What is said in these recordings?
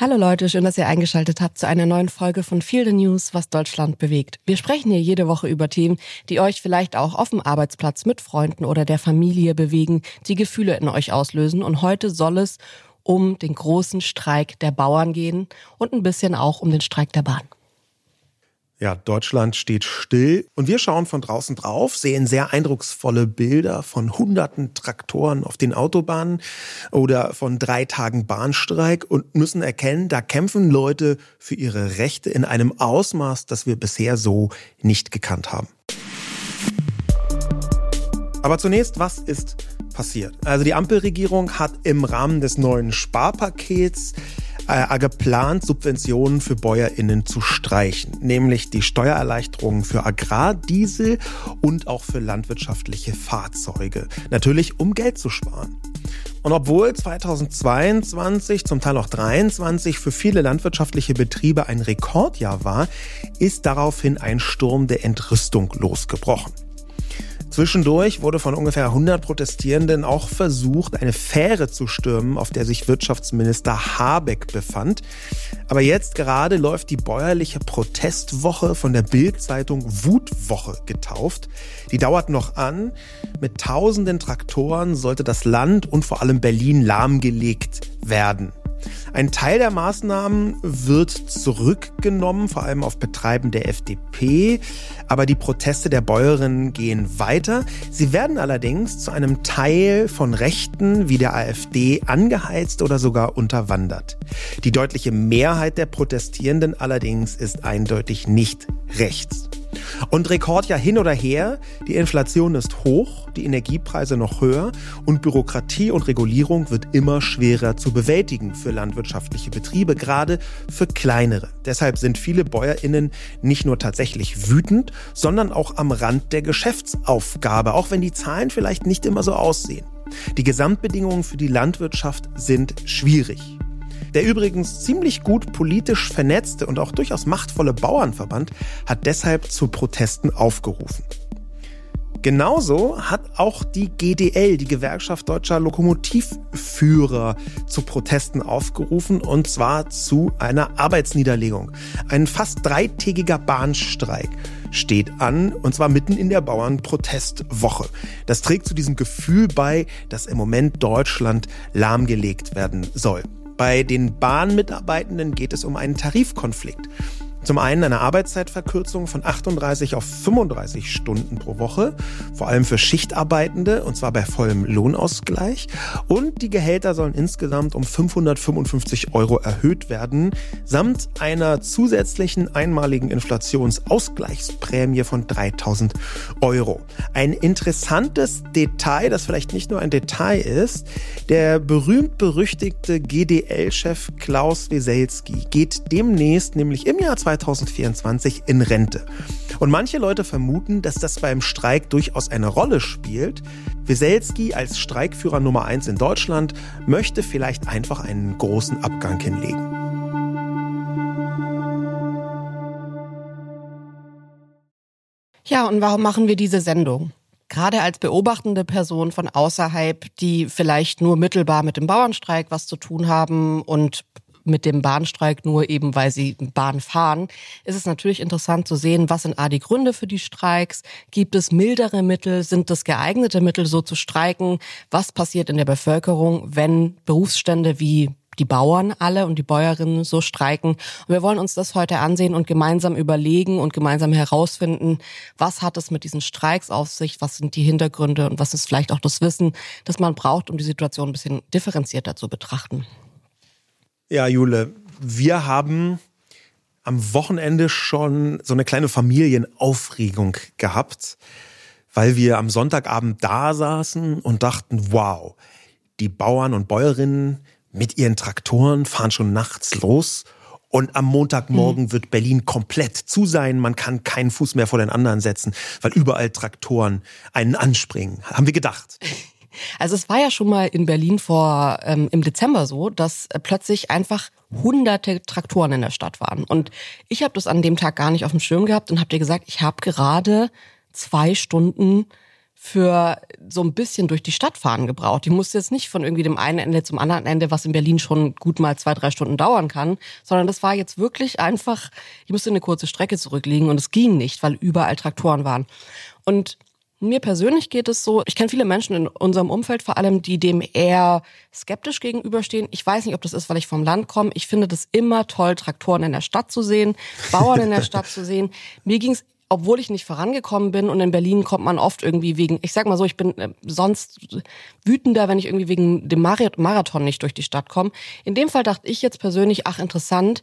Hallo Leute, schön, dass ihr eingeschaltet habt zu einer neuen Folge von Feel the News, was Deutschland bewegt. Wir sprechen hier jede Woche über Themen, die euch vielleicht auch auf dem Arbeitsplatz mit Freunden oder der Familie bewegen, die Gefühle in euch auslösen. Und heute soll es um den großen Streik der Bauern gehen und ein bisschen auch um den Streik der Bahn. Ja, Deutschland steht still und wir schauen von draußen drauf, sehen sehr eindrucksvolle Bilder von hunderten Traktoren auf den Autobahnen oder von drei Tagen Bahnstreik und müssen erkennen, da kämpfen Leute für ihre Rechte in einem Ausmaß, das wir bisher so nicht gekannt haben. Aber zunächst, was ist passiert? Also die Ampelregierung hat im Rahmen des neuen Sparpakets äh, geplant, Subventionen für BäuerInnen zu streichen, nämlich die Steuererleichterungen für Agrardiesel und auch für landwirtschaftliche Fahrzeuge. Natürlich, um Geld zu sparen. Und obwohl 2022, zum Teil auch 2023 für viele landwirtschaftliche Betriebe ein Rekordjahr war, ist daraufhin ein Sturm der Entrüstung losgebrochen. Zwischendurch wurde von ungefähr 100 Protestierenden auch versucht, eine Fähre zu stürmen, auf der sich Wirtschaftsminister Habeck befand. Aber jetzt gerade läuft die bäuerliche Protestwoche von der Bild-Zeitung Wutwoche getauft. Die dauert noch an. Mit tausenden Traktoren sollte das Land und vor allem Berlin lahmgelegt werden. Ein Teil der Maßnahmen wird zurückgenommen, vor allem auf Betreiben der FDP. Aber die Proteste der Bäuerinnen gehen weiter. Sie werden allerdings zu einem Teil von Rechten wie der AfD angeheizt oder sogar unterwandert. Die deutliche Mehrheit der Protestierenden allerdings ist eindeutig nicht rechts. Und Rekordjahr hin oder her, die Inflation ist hoch, die Energiepreise noch höher und Bürokratie und Regulierung wird immer schwerer zu bewältigen für landwirtschaftliche Betriebe, gerade für kleinere. Deshalb sind viele Bäuerinnen nicht nur tatsächlich wütend, sondern auch am Rand der Geschäftsaufgabe, auch wenn die Zahlen vielleicht nicht immer so aussehen. Die Gesamtbedingungen für die Landwirtschaft sind schwierig. Der übrigens ziemlich gut politisch vernetzte und auch durchaus machtvolle Bauernverband hat deshalb zu Protesten aufgerufen. Genauso hat auch die GDL, die Gewerkschaft deutscher Lokomotivführer, zu Protesten aufgerufen und zwar zu einer Arbeitsniederlegung. Ein fast dreitägiger Bahnstreik steht an und zwar mitten in der Bauernprotestwoche. Das trägt zu diesem Gefühl bei, dass im Moment Deutschland lahmgelegt werden soll. Bei den Bahnmitarbeitenden geht es um einen Tarifkonflikt. Zum einen eine Arbeitszeitverkürzung von 38 auf 35 Stunden pro Woche, vor allem für Schichtarbeitende und zwar bei vollem Lohnausgleich. Und die Gehälter sollen insgesamt um 555 Euro erhöht werden, samt einer zusätzlichen einmaligen Inflationsausgleichsprämie von 3000 Euro. Ein interessantes Detail, das vielleicht nicht nur ein Detail ist, der berühmt-berüchtigte GDL-Chef Klaus Weselski geht demnächst, nämlich im Jahr 2020, 2024 in Rente. Und manche Leute vermuten, dass das beim Streik durchaus eine Rolle spielt. Weselski als Streikführer Nummer eins in Deutschland möchte vielleicht einfach einen großen Abgang hinlegen. Ja, und warum machen wir diese Sendung? Gerade als beobachtende Person von außerhalb, die vielleicht nur mittelbar mit dem Bauernstreik was zu tun haben und mit dem Bahnstreik nur eben, weil sie Bahn fahren, ist es natürlich interessant zu sehen, was sind A die Gründe für die Streiks? Gibt es mildere Mittel? Sind das geeignete Mittel, so zu streiken? Was passiert in der Bevölkerung, wenn Berufsstände wie die Bauern alle und die Bäuerinnen so streiken. Und wir wollen uns das heute ansehen und gemeinsam überlegen und gemeinsam herausfinden, was hat es mit diesen Streiks auf sich, was sind die Hintergründe und was ist vielleicht auch das Wissen, das man braucht, um die Situation ein bisschen differenzierter zu betrachten. Ja, Jule, wir haben am Wochenende schon so eine kleine Familienaufregung gehabt, weil wir am Sonntagabend da saßen und dachten, wow, die Bauern und Bäuerinnen mit ihren Traktoren fahren schon nachts los und am Montagmorgen mhm. wird Berlin komplett zu sein. Man kann keinen Fuß mehr vor den anderen setzen, weil überall Traktoren einen anspringen. Haben wir gedacht. Also es war ja schon mal in Berlin vor ähm, im Dezember so, dass äh, plötzlich einfach hunderte Traktoren in der Stadt waren. Und ich habe das an dem Tag gar nicht auf dem Schirm gehabt und habe dir gesagt, ich habe gerade zwei Stunden für so ein bisschen durch die Stadt fahren gebraucht. Ich musste jetzt nicht von irgendwie dem einen Ende zum anderen Ende, was in Berlin schon gut mal zwei, drei Stunden dauern kann, sondern das war jetzt wirklich einfach, ich musste eine kurze Strecke zurücklegen und es ging nicht, weil überall Traktoren waren. Und mir persönlich geht es so, ich kenne viele Menschen in unserem Umfeld vor allem, die dem eher skeptisch gegenüberstehen. Ich weiß nicht, ob das ist, weil ich vom Land komme. Ich finde das immer toll, Traktoren in der Stadt zu sehen, Bauern in der Stadt zu sehen. Mir ging es obwohl ich nicht vorangekommen bin und in Berlin kommt man oft irgendwie wegen, ich sag mal so, ich bin äh, sonst wütender, wenn ich irgendwie wegen dem Marathon nicht durch die Stadt komme. In dem Fall dachte ich jetzt persönlich, ach interessant,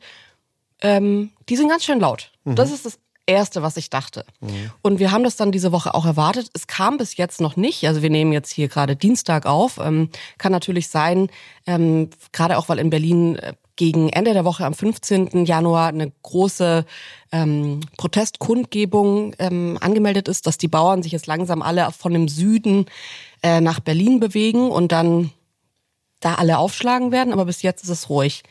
ähm, die sind ganz schön laut. Mhm. Das ist das Erste, was ich dachte. Mhm. Und wir haben das dann diese Woche auch erwartet. Es kam bis jetzt noch nicht. Also wir nehmen jetzt hier gerade Dienstag auf. Ähm, kann natürlich sein, ähm, gerade auch weil in Berlin äh, gegen Ende der Woche am 15. Januar eine große ähm, Protestkundgebung ähm, angemeldet ist, dass die Bauern sich jetzt langsam alle von dem Süden äh, nach Berlin bewegen und dann da alle aufschlagen werden. Aber bis jetzt ist es ruhig.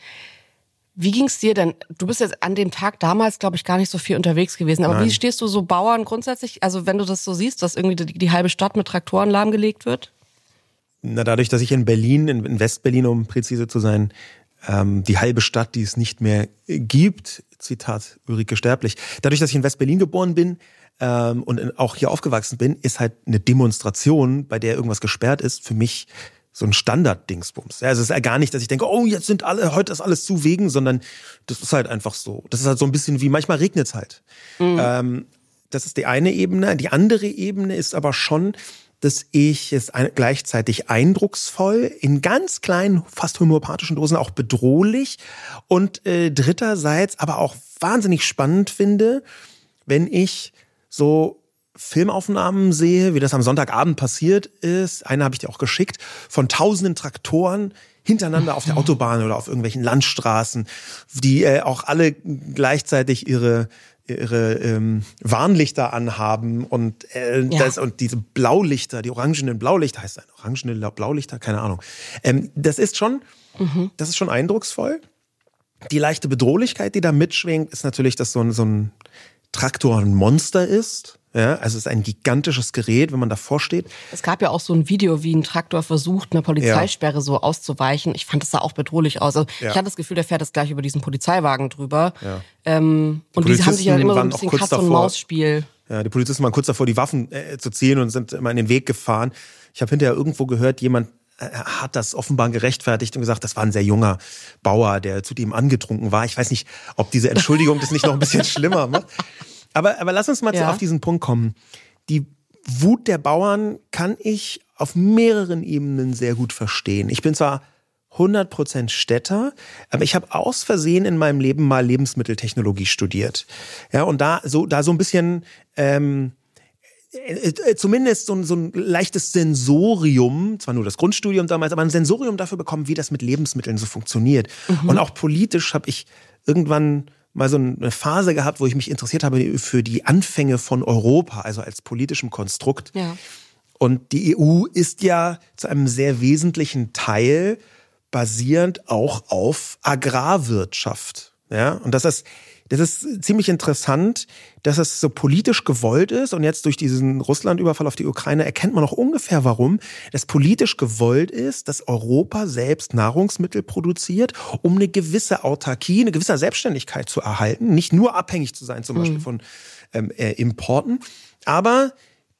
Wie ging's dir denn? Du bist jetzt an dem Tag damals, glaube ich, gar nicht so viel unterwegs gewesen. Aber Nein. wie stehst du so Bauern grundsätzlich? Also wenn du das so siehst, dass irgendwie die, die halbe Stadt mit Traktoren lahmgelegt wird? Na, dadurch, dass ich in Berlin, in Westberlin, um präzise zu sein, ähm, die halbe Stadt, die es nicht mehr gibt, Zitat Ulrike Sterblich. Dadurch, dass ich in Westberlin geboren bin ähm, und auch hier aufgewachsen bin, ist halt eine Demonstration, bei der irgendwas gesperrt ist, für mich so ein Standard-Dingsbums. Ja, also es ist ja gar nicht, dass ich denke, oh, jetzt sind alle, heute ist alles zu wegen, sondern das ist halt einfach so. Das ist halt so ein bisschen wie, manchmal regnet es halt. Mhm. Ähm, das ist die eine Ebene. Die andere Ebene ist aber schon, dass ich es gleichzeitig eindrucksvoll, in ganz kleinen, fast homöopathischen Dosen auch bedrohlich und äh, dritterseits aber auch wahnsinnig spannend finde, wenn ich so Filmaufnahmen sehe, wie das am Sonntagabend passiert ist, eine habe ich dir auch geschickt, von tausenden Traktoren hintereinander auf der Autobahn oder auf irgendwelchen Landstraßen, die äh, auch alle gleichzeitig ihre ihre ähm, Warnlichter anhaben und äh, ja. das und diese Blaulichter, die orangenen Blaulichter heißt das orangene Blaulichter, keine Ahnung. Ähm, das ist schon, mhm. das ist schon eindrucksvoll. Die leichte Bedrohlichkeit, die da mitschwingt, ist natürlich, dass so ein, so ein Traktor ein Monster ist. Ja, also es ist ein gigantisches Gerät, wenn man davor steht. Es gab ja auch so ein Video, wie ein Traktor versucht, eine Polizeisperre ja. so auszuweichen. Ich fand das sah auch bedrohlich aus. Also ja. Ich hatte das Gefühl, der fährt jetzt gleich über diesen Polizeiwagen drüber. Ja. Ähm, und die haben sich ja immer so ein bisschen Katz- und Maus-Spiel. Ja, die Polizisten waren kurz davor, die Waffen äh, zu ziehen und sind immer in den Weg gefahren. Ich habe hinterher irgendwo gehört, jemand äh, hat das offenbar gerechtfertigt und gesagt, das war ein sehr junger Bauer, der zu dem angetrunken war. Ich weiß nicht, ob diese Entschuldigung das nicht noch ein bisschen schlimmer macht. Aber, aber lass uns mal ja. auf diesen Punkt kommen. Die Wut der Bauern kann ich auf mehreren Ebenen sehr gut verstehen. Ich bin zwar 100% Städter, aber ich habe aus Versehen in meinem Leben mal Lebensmitteltechnologie studiert. Ja, und da so, da so ein bisschen, ähm, äh, äh, zumindest so ein, so ein leichtes Sensorium, zwar nur das Grundstudium damals, aber ein Sensorium dafür bekommen, wie das mit Lebensmitteln so funktioniert. Mhm. Und auch politisch habe ich irgendwann mal so eine Phase gehabt, wo ich mich interessiert habe für die Anfänge von Europa, also als politischem Konstrukt. Ja. Und die EU ist ja zu einem sehr wesentlichen Teil basierend auch auf Agrarwirtschaft. Ja, und das ist das ist ziemlich interessant, dass es so politisch gewollt ist. Und jetzt durch diesen Russland-Überfall auf die Ukraine erkennt man auch ungefähr, warum es politisch gewollt ist, dass Europa selbst Nahrungsmittel produziert, um eine gewisse Autarkie, eine gewisse Selbstständigkeit zu erhalten. Nicht nur abhängig zu sein, zum mhm. Beispiel von ähm, äh, Importen. Aber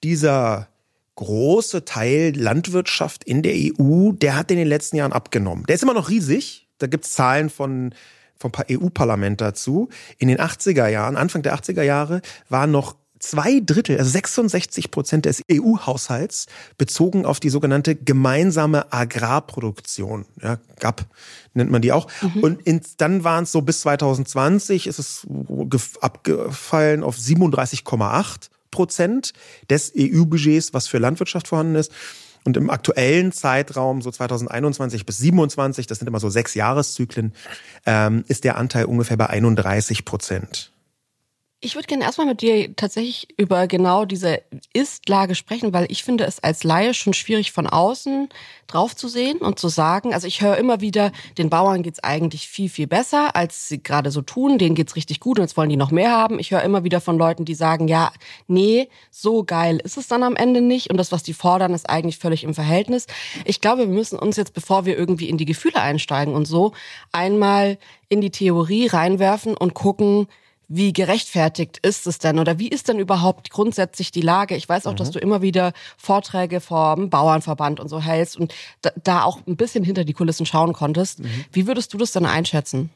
dieser große Teil Landwirtschaft in der EU, der hat in den letzten Jahren abgenommen. Der ist immer noch riesig. Da gibt's Zahlen von vom EU-Parlament dazu. In den 80er Jahren, Anfang der 80er Jahre, waren noch zwei Drittel, also 66 Prozent des EU-Haushalts bezogen auf die sogenannte gemeinsame Agrarproduktion. Ja, GAP nennt man die auch. Mhm. Und in, dann waren es so bis 2020 ist es abgefallen auf 37,8 Prozent des EU-Budgets, was für Landwirtschaft vorhanden ist. Und im aktuellen Zeitraum, so 2021 bis 27, das sind immer so sechs Jahreszyklen, ähm, ist der Anteil ungefähr bei 31 Prozent. Ich würde gerne erstmal mit dir tatsächlich über genau diese Ist-Lage sprechen, weil ich finde es als Laie schon schwierig von außen drauf zu sehen und zu sagen. Also ich höre immer wieder, den Bauern geht's eigentlich viel, viel besser, als sie gerade so tun. Denen geht's richtig gut und jetzt wollen die noch mehr haben. Ich höre immer wieder von Leuten, die sagen, ja, nee, so geil ist es dann am Ende nicht. Und das, was die fordern, ist eigentlich völlig im Verhältnis. Ich glaube, wir müssen uns jetzt, bevor wir irgendwie in die Gefühle einsteigen und so, einmal in die Theorie reinwerfen und gucken, wie gerechtfertigt ist es denn oder wie ist denn überhaupt grundsätzlich die Lage? Ich weiß auch, mhm. dass du immer wieder Vorträge vom Bauernverband und so hältst und da, da auch ein bisschen hinter die Kulissen schauen konntest. Mhm. Wie würdest du das denn einschätzen?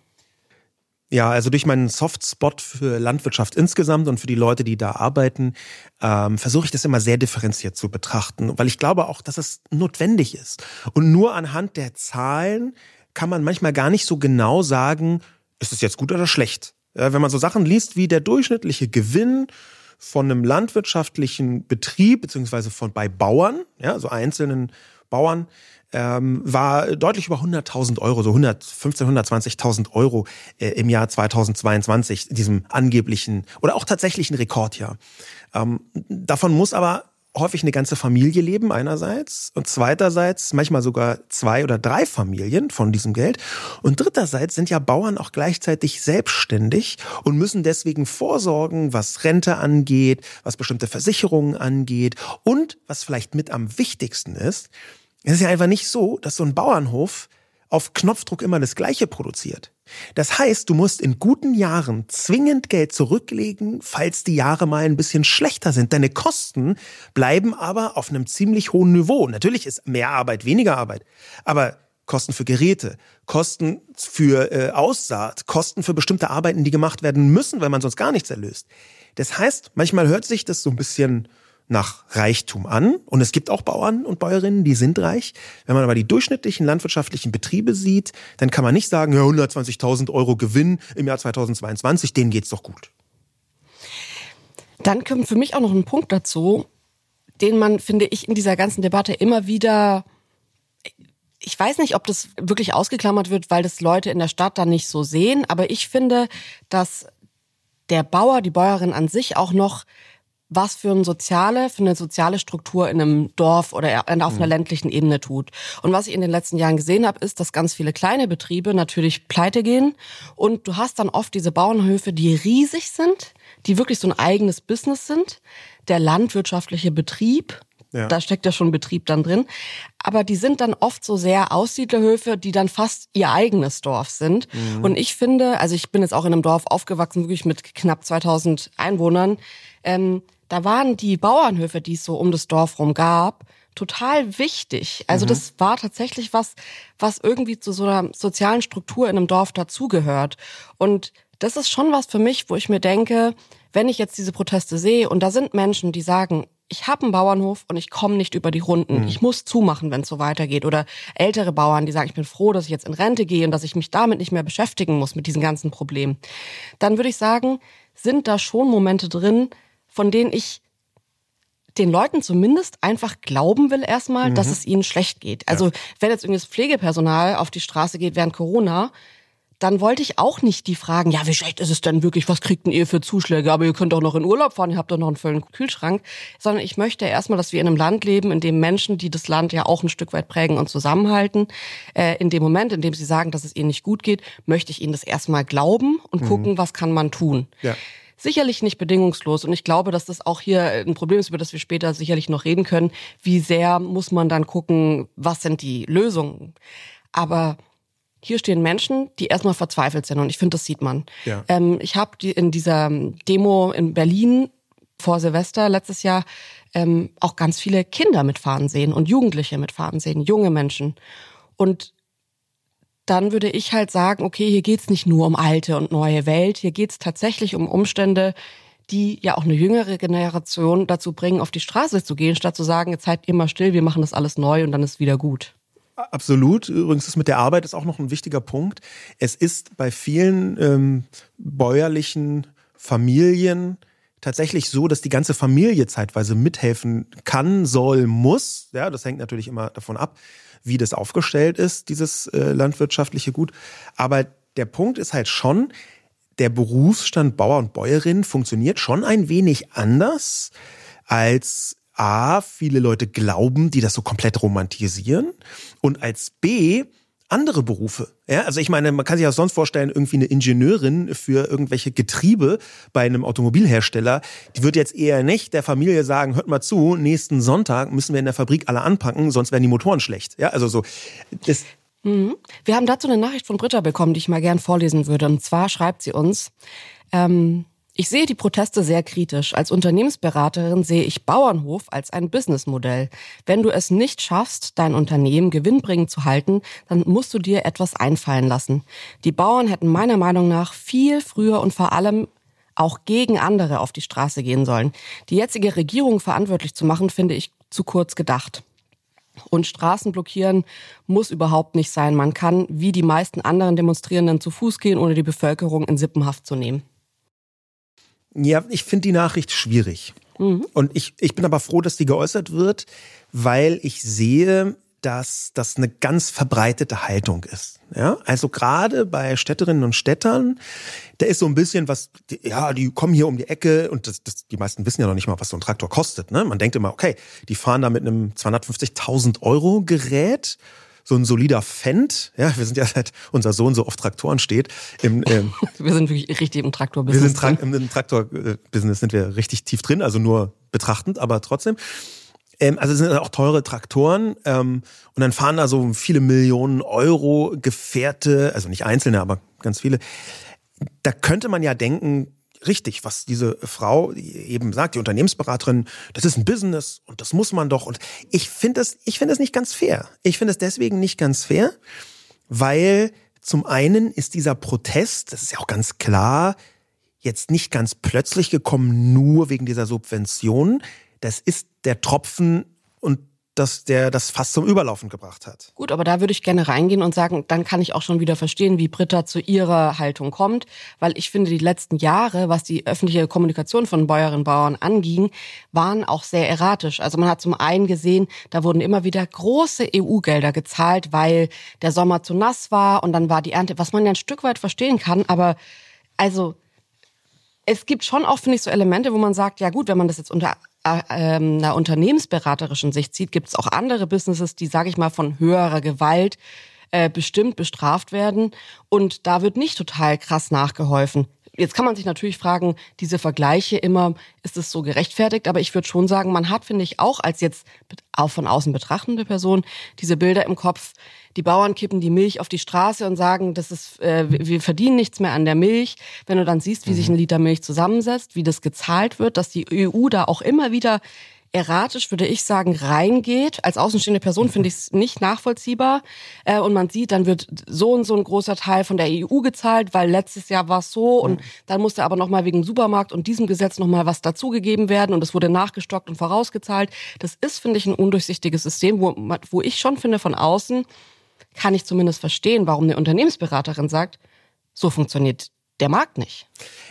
Ja, also durch meinen Softspot für Landwirtschaft insgesamt und für die Leute, die da arbeiten, ähm, versuche ich das immer sehr differenziert zu betrachten, weil ich glaube auch, dass es notwendig ist. Und nur anhand der Zahlen kann man manchmal gar nicht so genau sagen, ist es jetzt gut oder schlecht. Wenn man so Sachen liest wie der durchschnittliche Gewinn von einem landwirtschaftlichen Betrieb, beziehungsweise von bei Bauern, ja, so einzelnen Bauern, ähm, war deutlich über 100.000 Euro, so 115, 120.000 Euro äh, im Jahr 2022, diesem angeblichen oder auch tatsächlichen Rekordjahr. Ähm, davon muss aber häufig eine ganze Familie leben einerseits und zweiterseits manchmal sogar zwei oder drei Familien von diesem Geld. Und dritterseits sind ja Bauern auch gleichzeitig selbstständig und müssen deswegen vorsorgen, was Rente angeht, was bestimmte Versicherungen angeht. Und was vielleicht mit am wichtigsten ist, es ist ja einfach nicht so, dass so ein Bauernhof auf Knopfdruck immer das Gleiche produziert. Das heißt, du musst in guten Jahren zwingend Geld zurücklegen, falls die Jahre mal ein bisschen schlechter sind. Deine Kosten bleiben aber auf einem ziemlich hohen Niveau. Natürlich ist mehr Arbeit weniger Arbeit, aber Kosten für Geräte, Kosten für äh, Aussaat, Kosten für bestimmte Arbeiten, die gemacht werden müssen, weil man sonst gar nichts erlöst. Das heißt, manchmal hört sich das so ein bisschen nach Reichtum an. Und es gibt auch Bauern und Bäuerinnen, die sind reich. Wenn man aber die durchschnittlichen landwirtschaftlichen Betriebe sieht, dann kann man nicht sagen, ja, 120.000 Euro Gewinn im Jahr 2022, denen geht's doch gut. Dann kommt für mich auch noch ein Punkt dazu, den man, finde ich, in dieser ganzen Debatte immer wieder ich weiß nicht, ob das wirklich ausgeklammert wird, weil das Leute in der Stadt dann nicht so sehen, aber ich finde, dass der Bauer, die Bäuerin an sich auch noch was für eine soziale, für eine soziale Struktur in einem Dorf oder auf einer mhm. ländlichen Ebene tut. Und was ich in den letzten Jahren gesehen habe, ist, dass ganz viele kleine Betriebe natürlich pleite gehen und du hast dann oft diese Bauernhöfe, die riesig sind, die wirklich so ein eigenes Business sind. Der landwirtschaftliche Betrieb, ja. da steckt ja schon Betrieb dann drin, aber die sind dann oft so sehr Aussiedlerhöfe, die dann fast ihr eigenes Dorf sind. Mhm. Und ich finde, also ich bin jetzt auch in einem Dorf aufgewachsen, wirklich mit knapp 2000 Einwohnern. Ähm, da waren die Bauernhöfe, die es so um das Dorf rum gab, total wichtig. Also mhm. das war tatsächlich was, was irgendwie zu so einer sozialen Struktur in einem Dorf dazugehört. Und das ist schon was für mich, wo ich mir denke, wenn ich jetzt diese Proteste sehe und da sind Menschen, die sagen, ich habe einen Bauernhof und ich komme nicht über die Runden. Mhm. Ich muss zumachen, wenn es so weitergeht. Oder ältere Bauern, die sagen, ich bin froh, dass ich jetzt in Rente gehe und dass ich mich damit nicht mehr beschäftigen muss mit diesen ganzen Problemen. Dann würde ich sagen, sind da schon Momente drin, von denen ich den Leuten zumindest einfach glauben will erstmal, mhm. dass es ihnen schlecht geht. Also ja. wenn jetzt irgendwie das Pflegepersonal auf die Straße geht während Corona, dann wollte ich auch nicht die fragen, ja, wie schlecht ist es denn wirklich, was kriegt denn ihr für Zuschläge, aber ihr könnt doch noch in Urlaub fahren, ihr habt doch noch einen vollen Kühlschrank, sondern ich möchte erstmal, dass wir in einem Land leben, in dem Menschen, die das Land ja auch ein Stück weit prägen und zusammenhalten, äh, in dem Moment, in dem sie sagen, dass es ihnen nicht gut geht, möchte ich ihnen das erstmal glauben und mhm. gucken, was kann man tun. Ja sicherlich nicht bedingungslos. Und ich glaube, dass das auch hier ein Problem ist, über das wir später sicherlich noch reden können. Wie sehr muss man dann gucken, was sind die Lösungen? Aber hier stehen Menschen, die erstmal verzweifelt sind und ich finde, das sieht man. Ja. Ähm, ich habe die, in dieser Demo in Berlin vor Silvester letztes Jahr ähm, auch ganz viele Kinder mitfahren sehen und Jugendliche mitfahren sehen, junge Menschen. Und dann würde ich halt sagen, okay, hier geht's nicht nur um alte und neue Welt, hier geht's tatsächlich um Umstände, die ja auch eine jüngere Generation dazu bringen, auf die Straße zu gehen, statt zu sagen, jetzt seid ihr mal still, wir machen das alles neu und dann ist wieder gut. Absolut. Übrigens ist mit der Arbeit ist auch noch ein wichtiger Punkt. Es ist bei vielen ähm, bäuerlichen Familien tatsächlich so, dass die ganze Familie zeitweise mithelfen kann, soll, muss. Ja, das hängt natürlich immer davon ab, wie das aufgestellt ist, dieses äh, landwirtschaftliche Gut. Aber der Punkt ist halt schon, der Berufsstand Bauer und Bäuerin funktioniert schon ein wenig anders als A, viele Leute glauben, die das so komplett romantisieren und als B, andere Berufe. Ja, also ich meine, man kann sich auch sonst vorstellen, irgendwie eine Ingenieurin für irgendwelche Getriebe bei einem Automobilhersteller, die wird jetzt eher nicht der Familie sagen, hört mal zu, nächsten Sonntag müssen wir in der Fabrik alle anpacken, sonst werden die Motoren schlecht. Ja, also so. Das mhm. Wir haben dazu eine Nachricht von Britta bekommen, die ich mal gern vorlesen würde. Und zwar schreibt sie uns, ähm, ich sehe die Proteste sehr kritisch. Als Unternehmensberaterin sehe ich Bauernhof als ein Businessmodell. Wenn du es nicht schaffst, dein Unternehmen gewinnbringend zu halten, dann musst du dir etwas einfallen lassen. Die Bauern hätten meiner Meinung nach viel früher und vor allem auch gegen andere auf die Straße gehen sollen. Die jetzige Regierung verantwortlich zu machen, finde ich zu kurz gedacht. Und Straßen blockieren muss überhaupt nicht sein. Man kann, wie die meisten anderen Demonstrierenden, zu Fuß gehen, ohne die Bevölkerung in Sippenhaft zu nehmen. Ja, ich finde die Nachricht schwierig. Mhm. Und ich, ich bin aber froh, dass die geäußert wird, weil ich sehe, dass das eine ganz verbreitete Haltung ist. Ja, also gerade bei Städterinnen und Städtern, da ist so ein bisschen was, ja, die kommen hier um die Ecke und das, das, die meisten wissen ja noch nicht mal, was so ein Traktor kostet. Ne? Man denkt immer, okay, die fahren da mit einem 250.000 Euro Gerät so ein solider Fendt. Ja, wir sind ja seit unser Sohn so oft Traktoren steht. Im, ähm, wir sind wirklich richtig im Traktor-Business. Wir sind tra im Traktor-Business sind wir richtig tief drin, also nur betrachtend, aber trotzdem. Ähm, also es sind auch teure Traktoren ähm, und dann fahren da so viele Millionen Euro Gefährte, also nicht einzelne, aber ganz viele. Da könnte man ja denken, richtig, was diese Frau eben sagt, die Unternehmensberaterin, das ist ein Business und das muss man doch. Und ich finde das, ich nicht ganz fair. Ich finde es deswegen nicht ganz fair, weil zum einen ist dieser Protest, das ist ja auch ganz klar, jetzt nicht ganz plötzlich gekommen, nur wegen dieser Subvention. Das ist der Tropfen und dass der das fast zum Überlaufen gebracht hat. Gut, aber da würde ich gerne reingehen und sagen, dann kann ich auch schon wieder verstehen, wie Britta zu ihrer Haltung kommt, weil ich finde, die letzten Jahre, was die öffentliche Kommunikation von Bäuerinnen und Bauern anging, waren auch sehr erratisch. Also man hat zum einen gesehen, da wurden immer wieder große EU-Gelder gezahlt, weil der Sommer zu nass war und dann war die Ernte, was man ja ein Stück weit verstehen kann, aber also es gibt schon auch, finde ich, so Elemente, wo man sagt, ja gut, wenn man das jetzt unter einer unternehmensberaterischen Sicht sieht, gibt es auch andere Businesses, die, sage ich mal, von höherer Gewalt äh, bestimmt bestraft werden. Und da wird nicht total krass nachgeholfen. Jetzt kann man sich natürlich fragen, diese Vergleiche immer, ist es so gerechtfertigt? Aber ich würde schon sagen, man hat, finde ich, auch als jetzt auch von außen betrachtende Person diese Bilder im Kopf. Die Bauern kippen die Milch auf die Straße und sagen, das ist, äh, wir verdienen nichts mehr an der Milch. Wenn du dann siehst, wie sich mhm. ein Liter Milch zusammensetzt, wie das gezahlt wird, dass die EU da auch immer wieder erratisch, würde ich sagen, reingeht. Als außenstehende Person finde ich es nicht nachvollziehbar. Äh, und man sieht, dann wird so und so ein großer Teil von der EU gezahlt, weil letztes Jahr war es so und mhm. dann musste aber nochmal wegen Supermarkt und diesem Gesetz nochmal was dazugegeben werden und es wurde nachgestockt und vorausgezahlt. Das ist, finde ich, ein undurchsichtiges System, wo, wo ich schon finde, von außen kann ich zumindest verstehen, warum eine Unternehmensberaterin sagt, so funktioniert der Markt nicht.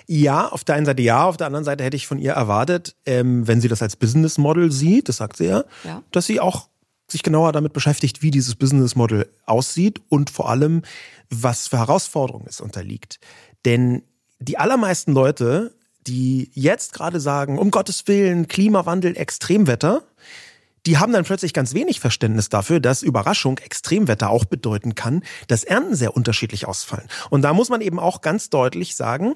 Ja, auf der einen Seite ja, auf der anderen Seite hätte ich von ihr erwartet, ähm, wenn sie das als Business Model sieht, das sagt sie ja, ja, dass sie auch sich genauer damit beschäftigt, wie dieses Business Model aussieht und vor allem, was für Herausforderungen es unterliegt. Denn die allermeisten Leute, die jetzt gerade sagen, um Gottes Willen, Klimawandel, Extremwetter, die haben dann plötzlich ganz wenig Verständnis dafür, dass Überraschung Extremwetter auch bedeuten kann, dass Ernten sehr unterschiedlich ausfallen. Und da muss man eben auch ganz deutlich sagen,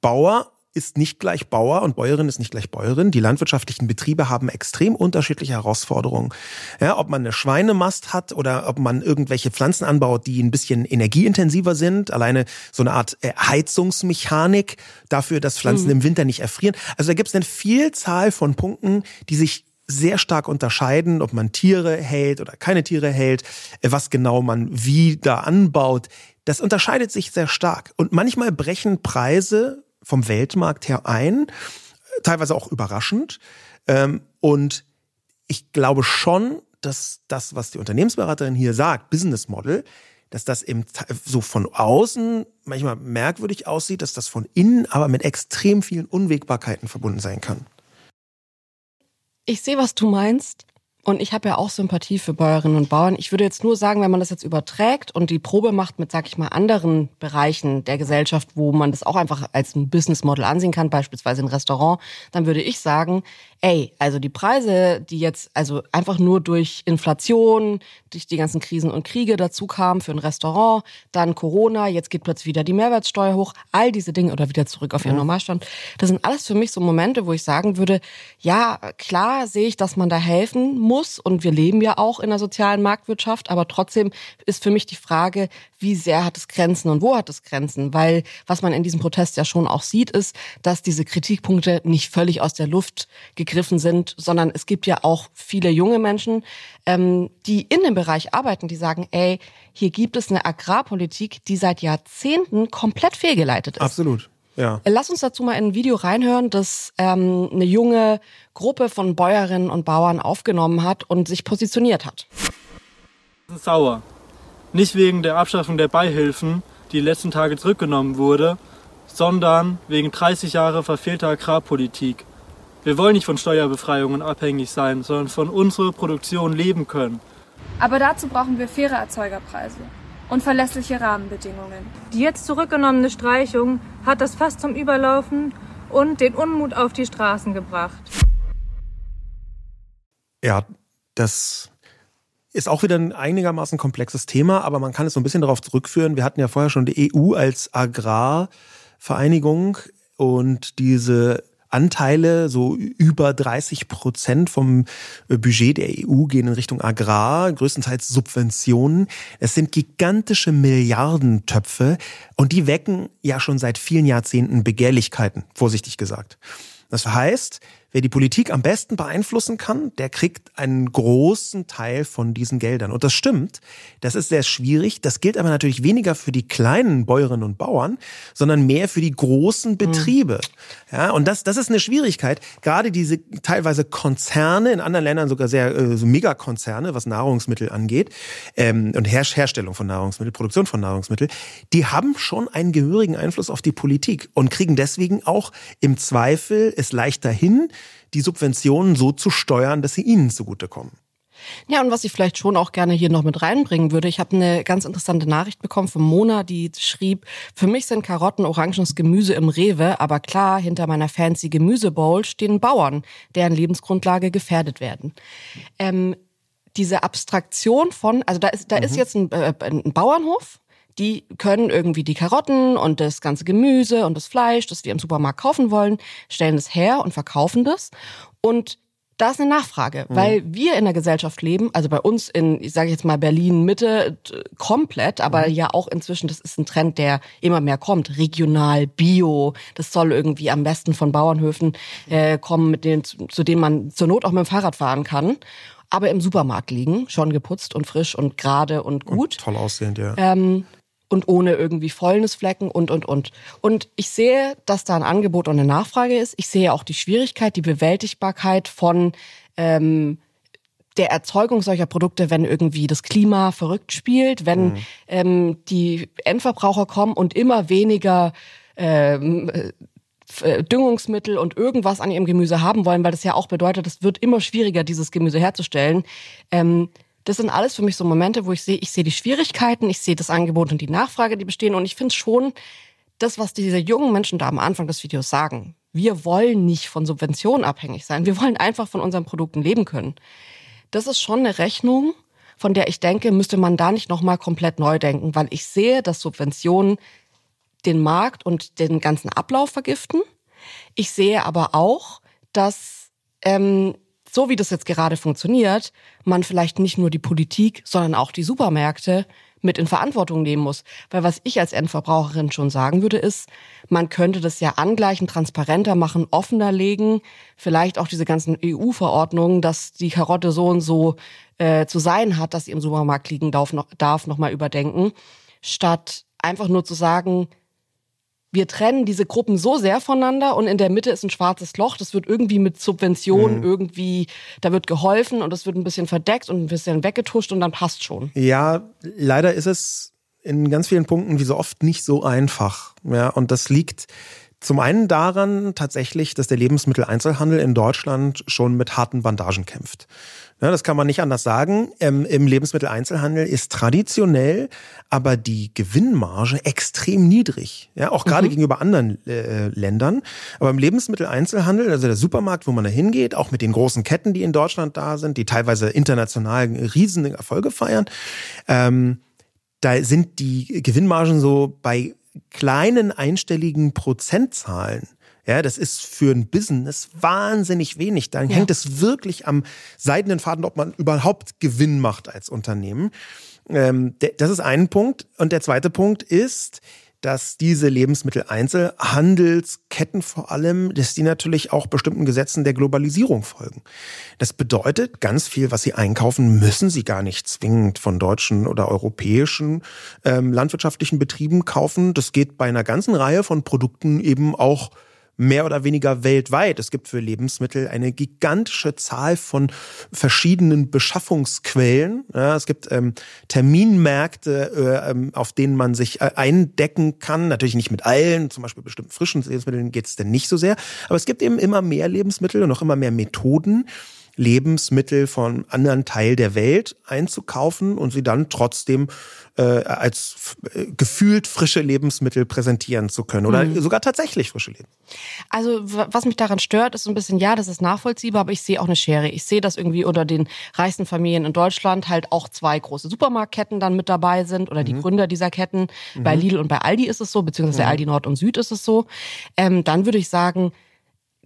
Bauer ist nicht gleich Bauer und Bäuerin ist nicht gleich Bäuerin. Die landwirtschaftlichen Betriebe haben extrem unterschiedliche Herausforderungen. Ja, ob man eine Schweinemast hat oder ob man irgendwelche Pflanzen anbaut, die ein bisschen energieintensiver sind. Alleine so eine Art äh, Heizungsmechanik dafür, dass Pflanzen mhm. im Winter nicht erfrieren. Also da gibt es eine Vielzahl von Punkten, die sich sehr stark unterscheiden, ob man Tiere hält oder keine Tiere hält, äh, was genau man wie da anbaut. Das unterscheidet sich sehr stark. Und manchmal brechen Preise vom Weltmarkt her ein, teilweise auch überraschend. Ähm, und ich glaube schon, dass das, was die Unternehmensberaterin hier sagt, Business Model, dass das eben so von außen manchmal merkwürdig aussieht, dass das von innen aber mit extrem vielen Unwägbarkeiten verbunden sein kann. Ich sehe, was du meinst. Und ich habe ja auch Sympathie für Bäuerinnen und Bauern. Ich würde jetzt nur sagen, wenn man das jetzt überträgt und die Probe macht mit, sag ich mal, anderen Bereichen der Gesellschaft, wo man das auch einfach als ein Business Model ansehen kann, beispielsweise ein Restaurant, dann würde ich sagen, ey, also die Preise, die jetzt also einfach nur durch Inflation, durch die ganzen Krisen und Kriege dazu kamen für ein Restaurant, dann Corona, jetzt geht plötzlich wieder die Mehrwertsteuer hoch, all diese Dinge oder wieder zurück auf ihren Normalstand. Das sind alles für mich so Momente, wo ich sagen würde, ja, klar sehe ich, dass man da helfen muss und wir leben ja auch in einer sozialen Marktwirtschaft, aber trotzdem ist für mich die Frage, wie sehr hat es Grenzen und wo hat es Grenzen? Weil was man in diesem Protest ja schon auch sieht, ist, dass diese Kritikpunkte nicht völlig aus der Luft gegriffen sind, sondern es gibt ja auch viele junge Menschen, ähm, die in dem Bereich arbeiten, die sagen, ey, hier gibt es eine Agrarpolitik, die seit Jahrzehnten komplett fehlgeleitet ist. Absolut. Ja. Lass uns dazu mal in ein Video reinhören, das ähm, eine junge Gruppe von Bäuerinnen und Bauern aufgenommen hat und sich positioniert hat. Sauer. Nicht wegen der Abschaffung der Beihilfen, die, die letzten Tage zurückgenommen wurde, sondern wegen 30 Jahre verfehlter Agrarpolitik. Wir wollen nicht von Steuerbefreiungen abhängig sein, sondern von unserer Produktion leben können. Aber dazu brauchen wir faire Erzeugerpreise und verlässliche Rahmenbedingungen. Die jetzt zurückgenommene Streichung hat das fast zum Überlaufen und den Unmut auf die Straßen gebracht. Ja, das ist auch wieder ein einigermaßen komplexes Thema, aber man kann es so ein bisschen darauf zurückführen. Wir hatten ja vorher schon die EU als Agrarvereinigung und diese Anteile, so über 30 Prozent vom äh, Budget der EU gehen in Richtung Agrar, größtenteils Subventionen. Es sind gigantische Milliardentöpfe und die wecken ja schon seit vielen Jahrzehnten Begehrlichkeiten, vorsichtig gesagt. Das heißt, wer die Politik am besten beeinflussen kann, der kriegt einen großen Teil von diesen Geldern. Und das stimmt, das ist sehr schwierig. Das gilt aber natürlich weniger für die kleinen Bäuerinnen und Bauern, sondern mehr für die großen Betriebe. Mhm. Ja, und das, das ist eine Schwierigkeit. Gerade diese teilweise Konzerne, in anderen Ländern sogar sehr äh, so Megakonzerne, was Nahrungsmittel angeht, ähm, und Her Herstellung von Nahrungsmitteln, Produktion von Nahrungsmitteln, die haben schon einen gehörigen Einfluss auf die Politik und kriegen deswegen auch im Zweifel es leichter hin, die Subventionen so zu steuern, dass sie ihnen zugutekommen. Ja, und was ich vielleicht schon auch gerne hier noch mit reinbringen würde, ich habe eine ganz interessante Nachricht bekommen von Mona, die schrieb, für mich sind Karotten orangenes Gemüse im Rewe, aber klar, hinter meiner fancy Gemüsebowl stehen Bauern, deren Lebensgrundlage gefährdet werden. Ähm, diese Abstraktion von, also da ist, da mhm. ist jetzt ein, äh, ein Bauernhof, die können irgendwie die Karotten und das ganze Gemüse und das Fleisch, das wir im Supermarkt kaufen wollen, stellen es her und verkaufen das. Und da ist eine Nachfrage, mhm. weil wir in der Gesellschaft leben, also bei uns in, ich sage jetzt mal Berlin Mitte komplett, aber mhm. ja auch inzwischen, das ist ein Trend, der immer mehr kommt, regional, bio, das soll irgendwie am besten von Bauernhöfen äh, kommen, mit denen, zu, zu denen man zur Not auch mit dem Fahrrad fahren kann aber im Supermarkt liegen, schon geputzt und frisch und gerade und gut. Und toll aussehend, ja. Ähm, und ohne irgendwie Fäulnisflecken und, und, und. Und ich sehe, dass da ein Angebot und eine Nachfrage ist. Ich sehe auch die Schwierigkeit, die Bewältigbarkeit von ähm, der Erzeugung solcher Produkte, wenn irgendwie das Klima verrückt spielt, wenn mhm. ähm, die Endverbraucher kommen und immer weniger ähm, äh, Düngungsmittel und irgendwas an ihrem Gemüse haben wollen, weil das ja auch bedeutet, es wird immer schwieriger, dieses Gemüse herzustellen. Ähm, das sind alles für mich so Momente, wo ich sehe, ich sehe die Schwierigkeiten, ich sehe das Angebot und die Nachfrage, die bestehen. Und ich finde schon, das, was diese jungen Menschen da am Anfang des Videos sagen, wir wollen nicht von Subventionen abhängig sein. Wir wollen einfach von unseren Produkten leben können. Das ist schon eine Rechnung, von der ich denke, müsste man da nicht nochmal komplett neu denken, weil ich sehe, dass Subventionen den Markt und den ganzen Ablauf vergiften. Ich sehe aber auch, dass ähm, so wie das jetzt gerade funktioniert, man vielleicht nicht nur die Politik, sondern auch die Supermärkte mit in Verantwortung nehmen muss. Weil was ich als Endverbraucherin schon sagen würde, ist, man könnte das ja angleichen, transparenter machen, offener legen, vielleicht auch diese ganzen EU-Verordnungen, dass die Karotte so und so äh, zu sein hat, dass sie im Supermarkt liegen darf, noch, darf noch mal überdenken, statt einfach nur zu sagen, wir trennen diese Gruppen so sehr voneinander und in der Mitte ist ein schwarzes Loch. Das wird irgendwie mit Subventionen mhm. irgendwie, da wird geholfen und es wird ein bisschen verdeckt und ein bisschen weggetuscht und dann passt schon. Ja, leider ist es in ganz vielen Punkten wie so oft nicht so einfach. Ja, und das liegt Zum einen daran tatsächlich, dass der Lebensmitteleinzelhandel in Deutschland schon mit harten Bandagen kämpft. Ja, das kann man nicht anders sagen. Ähm, Im Lebensmitteleinzelhandel ist traditionell aber die Gewinnmarge extrem niedrig. Ja, auch gerade mhm. gegenüber anderen äh, Ländern. Aber im Lebensmitteleinzelhandel, also der Supermarkt, wo man da hingeht, auch mit den großen Ketten, die in Deutschland da sind, die teilweise international riesen Erfolge feiern, ähm, da sind die Gewinnmargen so bei kleinen einstelligen Prozentzahlen. Ja, das ist für ein Business wahnsinnig wenig. Dann ja. hängt es wirklich am seidenen Faden, ob man überhaupt Gewinn macht als Unternehmen. Ähm, das ist ein Punkt. Und der zweite Punkt ist, dass diese Lebensmitteleinzelhandelsketten vor allem, dass die natürlich auch bestimmten Gesetzen der Globalisierung folgen. Das bedeutet, ganz viel, was sie einkaufen, müssen sie gar nicht zwingend von deutschen oder europäischen ähm, landwirtschaftlichen Betrieben kaufen. Das geht bei einer ganzen Reihe von Produkten eben auch mehr oder weniger weltweit. Es gibt für Lebensmittel eine gigantische Zahl von verschiedenen Beschaffungsquellen. Ja, es gibt ähm, Terminmärkte, äh, ähm, auf denen man sich äh, eindecken kann. Natürlich nicht mit allen, zum Beispiel bestimmten frischen Lebensmitteln geht es denn nicht so sehr. Aber es gibt eben immer mehr Lebensmittel und auch immer mehr Methoden, Lebensmittel von anderen Teil der Welt einzukaufen und sie dann trotzdem äh, als äh, gefühlt frische Lebensmittel präsentieren zu können oder mhm. sogar tatsächlich frische Lebensmittel. Also was mich daran stört, ist so ein bisschen, ja, das ist nachvollziehbar, aber ich sehe auch eine Schere. Ich sehe, dass irgendwie unter den reichsten Familien in Deutschland halt auch zwei große Supermarktketten dann mit dabei sind oder die mhm. Gründer dieser Ketten. Mhm. Bei Lidl und bei Aldi ist es so, beziehungsweise mhm. Aldi Nord und Süd ist es so. Ähm, dann würde ich sagen,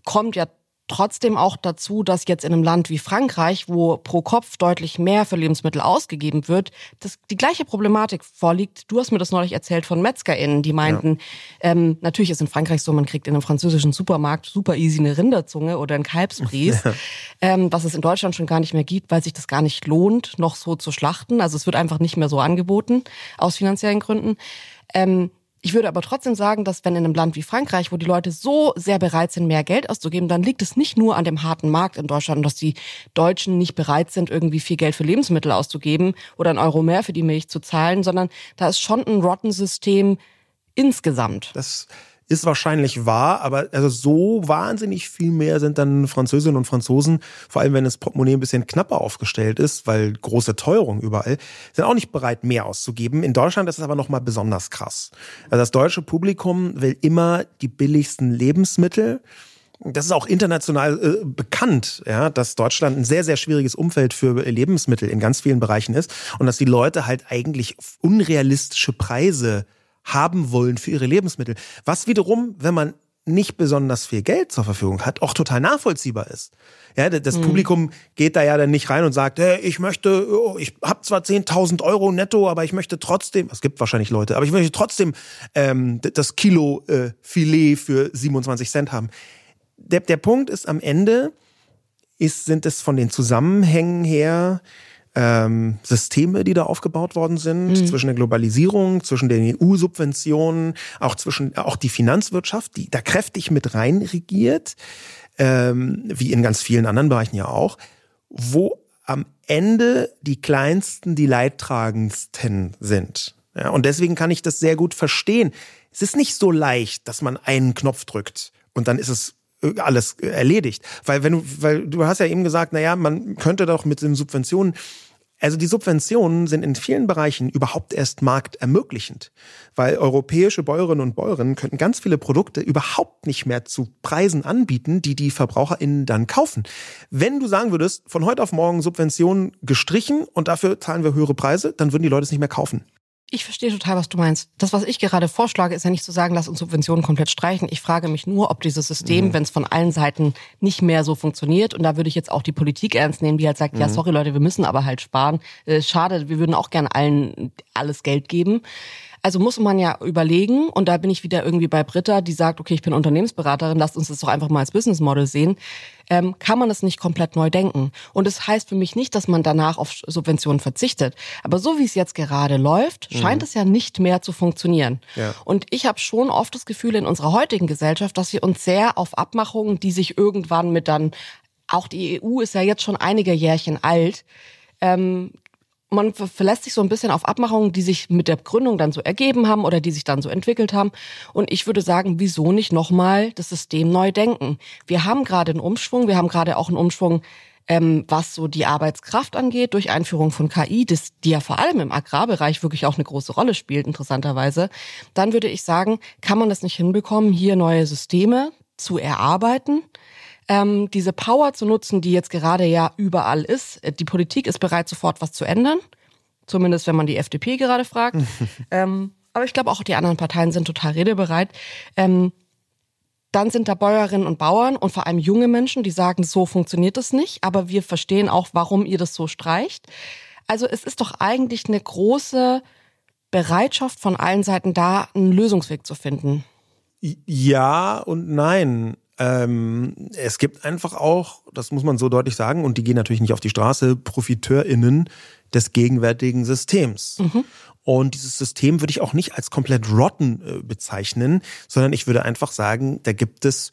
kommt ja trotzdem auch dazu, dass jetzt in einem Land wie Frankreich, wo pro Kopf deutlich mehr für Lebensmittel ausgegeben wird, dass die gleiche Problematik vorliegt. Du hast mir das neulich erzählt von MetzgerInnen, die meinten, ja. ähm, natürlich ist in Frankreich so, man kriegt in einem französischen Supermarkt super easy eine Rinderzunge oder einen Kalbsbries, ja. ähm, was es in Deutschland schon gar nicht mehr gibt, weil sich das gar nicht lohnt, noch so zu schlachten. Also es wird einfach nicht mehr so angeboten, aus finanziellen Gründen. Ähm, ich würde aber trotzdem sagen, dass wenn in einem Land wie Frankreich, wo die Leute so sehr bereit sind, mehr Geld auszugeben, dann liegt es nicht nur an dem harten Markt in Deutschland, dass die Deutschen nicht bereit sind, irgendwie viel Geld für Lebensmittel auszugeben oder einen Euro mehr für die Milch zu zahlen, sondern da ist schon ein Rotten-System insgesamt. Das ist wahrscheinlich wahr, aber also so wahnsinnig viel mehr sind dann Französinnen und Franzosen, vor allem wenn das Portemonnaie ein bisschen knapper aufgestellt ist, weil große Teuerung überall, sind auch nicht bereit, mehr auszugeben. In Deutschland ist es aber nochmal besonders krass. Also das deutsche Publikum will immer die billigsten Lebensmittel. Das ist auch international äh, bekannt, ja, dass Deutschland ein sehr, sehr schwieriges Umfeld für Lebensmittel in ganz vielen Bereichen ist und dass die Leute halt eigentlich unrealistische Preise haben wollen für ihre Lebensmittel. Was wiederum, wenn man nicht besonders viel Geld zur Verfügung hat, auch total nachvollziehbar ist. Ja, das mhm. Publikum geht da ja dann nicht rein und sagt, hey, ich möchte, oh, ich habe zwar 10.000 Euro netto, aber ich möchte trotzdem, es gibt wahrscheinlich Leute, aber ich möchte trotzdem ähm, das Kilo äh, Filet für 27 Cent haben. Der, der Punkt ist am Ende, ist, sind es von den Zusammenhängen her ähm, Systeme, die da aufgebaut worden sind, mhm. zwischen der Globalisierung, zwischen den EU-Subventionen, auch zwischen auch die Finanzwirtschaft, die da kräftig mit rein regiert, ähm, wie in ganz vielen anderen Bereichen ja auch, wo am Ende die kleinsten, die leidtragendsten sind. Ja, und deswegen kann ich das sehr gut verstehen. Es ist nicht so leicht, dass man einen Knopf drückt und dann ist es äh, alles erledigt. Weil wenn du, weil du hast ja eben gesagt, na ja, man könnte doch mit den Subventionen also die Subventionen sind in vielen Bereichen überhaupt erst marktermöglichend, weil europäische Bäuerinnen und Bäuerinnen könnten ganz viele Produkte überhaupt nicht mehr zu Preisen anbieten, die die VerbraucherInnen dann kaufen. Wenn du sagen würdest, von heute auf morgen Subventionen gestrichen und dafür zahlen wir höhere Preise, dann würden die Leute es nicht mehr kaufen. Ich verstehe total, was du meinst. Das, was ich gerade vorschlage, ist ja nicht zu sagen, lass uns Subventionen komplett streichen. Ich frage mich nur, ob dieses System, mhm. wenn es von allen Seiten nicht mehr so funktioniert, und da würde ich jetzt auch die Politik ernst nehmen, die halt sagt, mhm. ja, sorry Leute, wir müssen aber halt sparen. Äh, schade, wir würden auch gerne allen alles Geld geben. Also muss man ja überlegen, und da bin ich wieder irgendwie bei Britta, die sagt, okay, ich bin Unternehmensberaterin, lasst uns das doch einfach mal als Business Model sehen, ähm, kann man es nicht komplett neu denken. Und es das heißt für mich nicht, dass man danach auf Subventionen verzichtet. Aber so wie es jetzt gerade läuft, mhm. scheint es ja nicht mehr zu funktionieren. Ja. Und ich habe schon oft das Gefühl in unserer heutigen Gesellschaft, dass wir uns sehr auf Abmachungen, die sich irgendwann mit dann, auch die EU ist ja jetzt schon einige Jährchen alt, ähm, man verlässt sich so ein bisschen auf Abmachungen, die sich mit der Gründung dann so ergeben haben oder die sich dann so entwickelt haben. Und ich würde sagen, wieso nicht nochmal das System neu denken? Wir haben gerade einen Umschwung, wir haben gerade auch einen Umschwung, ähm, was so die Arbeitskraft angeht, durch Einführung von KI, das, die ja vor allem im Agrarbereich wirklich auch eine große Rolle spielt, interessanterweise. Dann würde ich sagen, kann man das nicht hinbekommen, hier neue Systeme zu erarbeiten? Ähm, diese Power zu nutzen, die jetzt gerade ja überall ist. Die Politik ist bereit, sofort was zu ändern. Zumindest wenn man die FDP gerade fragt. ähm, aber ich glaube auch die anderen Parteien sind total redebereit. Ähm, dann sind da Bäuerinnen und Bauern und vor allem junge Menschen, die sagen, so funktioniert das nicht, aber wir verstehen auch, warum ihr das so streicht. Also es ist doch eigentlich eine große Bereitschaft von allen Seiten da, einen Lösungsweg zu finden. Ja und nein. Ähm, es gibt einfach auch, das muss man so deutlich sagen, und die gehen natürlich nicht auf die Straße, ProfiteurInnen des gegenwärtigen Systems. Mhm. Und dieses System würde ich auch nicht als komplett rotten äh, bezeichnen, sondern ich würde einfach sagen, da gibt es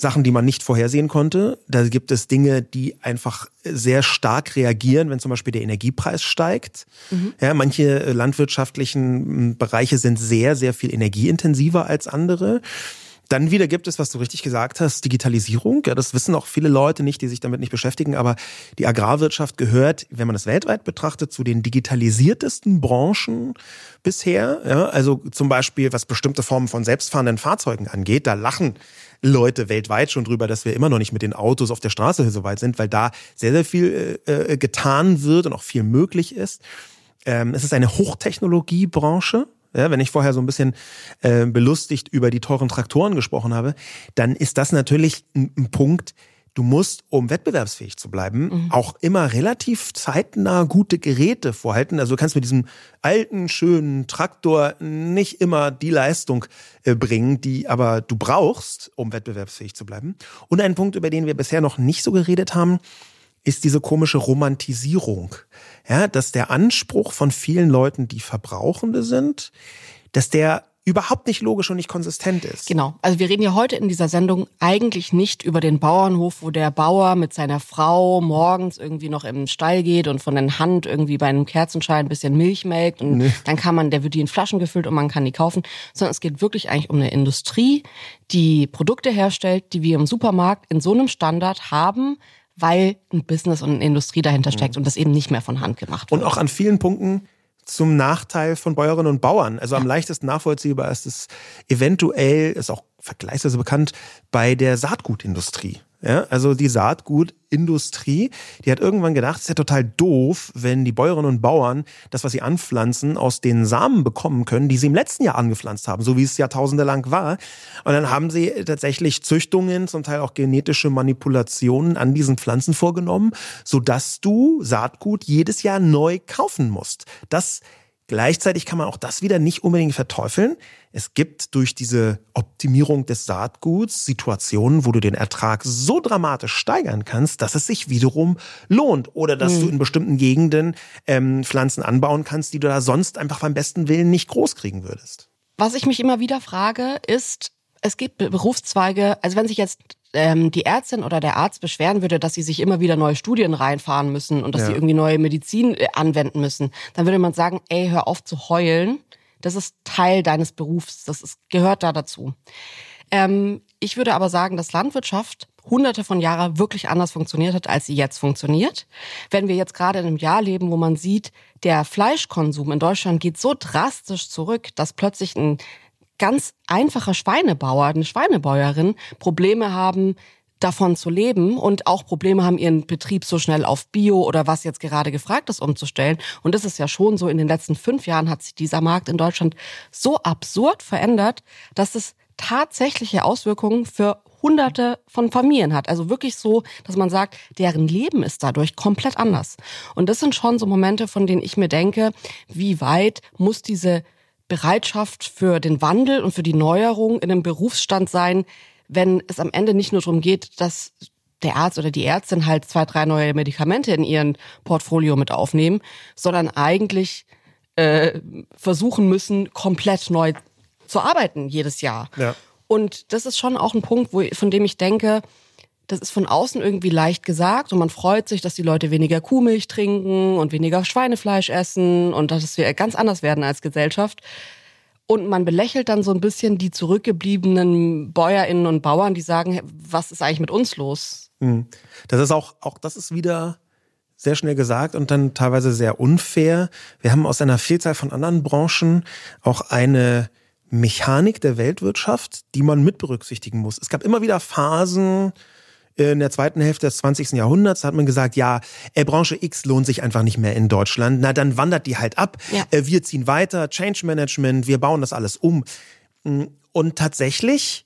Sachen, die man nicht vorhersehen konnte. Da gibt es Dinge, die einfach sehr stark reagieren, wenn zum Beispiel der Energiepreis steigt. Mhm. Ja, manche äh, landwirtschaftlichen Bereiche sind sehr, sehr viel energieintensiver als andere. Dann wieder gibt es, was du richtig gesagt hast, Digitalisierung. Ja, das wissen auch viele Leute nicht, die sich damit nicht beschäftigen. Aber die Agrarwirtschaft gehört, wenn man das weltweit betrachtet, zu den digitalisiertesten Branchen bisher. Ja, also zum Beispiel, was bestimmte Formen von selbstfahrenden Fahrzeugen angeht, da lachen Leute weltweit schon drüber, dass wir immer noch nicht mit den Autos auf der Straße so weit sind, weil da sehr, sehr viel äh, äh getan wird und auch viel möglich ist. Ähm, es ist eine Hochtechnologiebranche. Ja, wenn ich vorher so ein bisschen äh, belustigt über die teuren Traktoren gesprochen habe, dann ist das natürlich ein, ein Punkt, du musst, um wettbewerbsfähig zu bleiben, mhm. auch immer relativ zeitnah gute Geräte vorhalten. Also du kannst mit diesem alten, schönen Traktor nicht immer die Leistung äh, bringen, die aber du brauchst, um wettbewerbsfähig zu bleiben. Und ein Punkt, über den wir bisher noch nicht so geredet haben, ist diese komische Romantisierung. Ja, dass der Anspruch von vielen Leuten, die Verbrauchende sind, dass der überhaupt nicht logisch und nicht konsistent ist. Genau. Also wir reden ja heute in dieser Sendung eigentlich nicht über den Bauernhof, wo der Bauer mit seiner Frau morgens irgendwie noch im Stall geht und von der Hand irgendwie bei einem Kerzenschein ein bisschen Milch melkt und nee. dann kann man, der wird die in Flaschen gefüllt und man kann die kaufen, sondern es geht wirklich eigentlich um eine Industrie, die Produkte herstellt, die wir im Supermarkt in so einem Standard haben, weil ein Business und eine Industrie dahinter steckt mhm. und das eben nicht mehr von Hand gemacht wird. Und auch an vielen Punkten zum Nachteil von Bäuerinnen und Bauern. Also am leichtesten nachvollziehbar ist es eventuell, ist auch vergleichsweise bekannt, bei der Saatgutindustrie. Ja, also die Saatgutindustrie, die hat irgendwann gedacht, es ist ja total doof, wenn die Bäuerinnen und Bauern das, was sie anpflanzen, aus den Samen bekommen können, die sie im letzten Jahr angepflanzt haben, so wie es Jahrtausende lang war. Und dann haben sie tatsächlich Züchtungen, zum Teil auch genetische Manipulationen an diesen Pflanzen vorgenommen, sodass du Saatgut jedes Jahr neu kaufen musst. Das Gleichzeitig kann man auch das wieder nicht unbedingt verteufeln. Es gibt durch diese Optimierung des Saatguts Situationen, wo du den Ertrag so dramatisch steigern kannst, dass es sich wiederum lohnt. Oder dass mhm. du in bestimmten Gegenden ähm, Pflanzen anbauen kannst, die du da sonst einfach beim besten Willen nicht groß kriegen würdest. Was ich mich immer wieder frage, ist, es gibt Berufszweige, also wenn sich jetzt ähm, die Ärztin oder der Arzt beschweren würde, dass sie sich immer wieder neue Studien reinfahren müssen und dass ja. sie irgendwie neue Medizin äh, anwenden müssen, dann würde man sagen, ey, hör auf zu heulen. Das ist Teil deines Berufs. Das ist, gehört da dazu. Ähm, ich würde aber sagen, dass Landwirtschaft hunderte von Jahren wirklich anders funktioniert hat, als sie jetzt funktioniert. Wenn wir jetzt gerade in einem Jahr leben, wo man sieht, der Fleischkonsum in Deutschland geht so drastisch zurück, dass plötzlich ein ganz einfacher Schweinebauer, eine Schweinebäuerin Probleme haben, davon zu leben und auch Probleme haben, ihren Betrieb so schnell auf Bio oder was jetzt gerade gefragt ist, umzustellen. Und das ist ja schon so, in den letzten fünf Jahren hat sich dieser Markt in Deutschland so absurd verändert, dass es tatsächliche Auswirkungen für Hunderte von Familien hat. Also wirklich so, dass man sagt, deren Leben ist dadurch komplett anders. Und das sind schon so Momente, von denen ich mir denke, wie weit muss diese Bereitschaft für den Wandel und für die Neuerung in einem Berufsstand sein, wenn es am Ende nicht nur darum geht, dass der Arzt oder die Ärztin halt zwei, drei neue Medikamente in ihren Portfolio mit aufnehmen, sondern eigentlich äh, versuchen müssen, komplett neu zu arbeiten jedes Jahr. Ja. Und das ist schon auch ein Punkt, wo, von dem ich denke, das ist von außen irgendwie leicht gesagt und man freut sich, dass die Leute weniger Kuhmilch trinken und weniger Schweinefleisch essen und dass wir ganz anders werden als Gesellschaft. Und man belächelt dann so ein bisschen die zurückgebliebenen Bäuerinnen und Bauern, die sagen, was ist eigentlich mit uns los? Hm. Das ist auch, auch das ist wieder sehr schnell gesagt und dann teilweise sehr unfair. Wir haben aus einer Vielzahl von anderen Branchen auch eine Mechanik der Weltwirtschaft, die man mit berücksichtigen muss. Es gab immer wieder Phasen, in der zweiten Hälfte des 20. Jahrhunderts hat man gesagt, ja, äh, Branche X lohnt sich einfach nicht mehr in Deutschland. Na, dann wandert die halt ab. Ja. Äh, wir ziehen weiter, Change Management, wir bauen das alles um. Und tatsächlich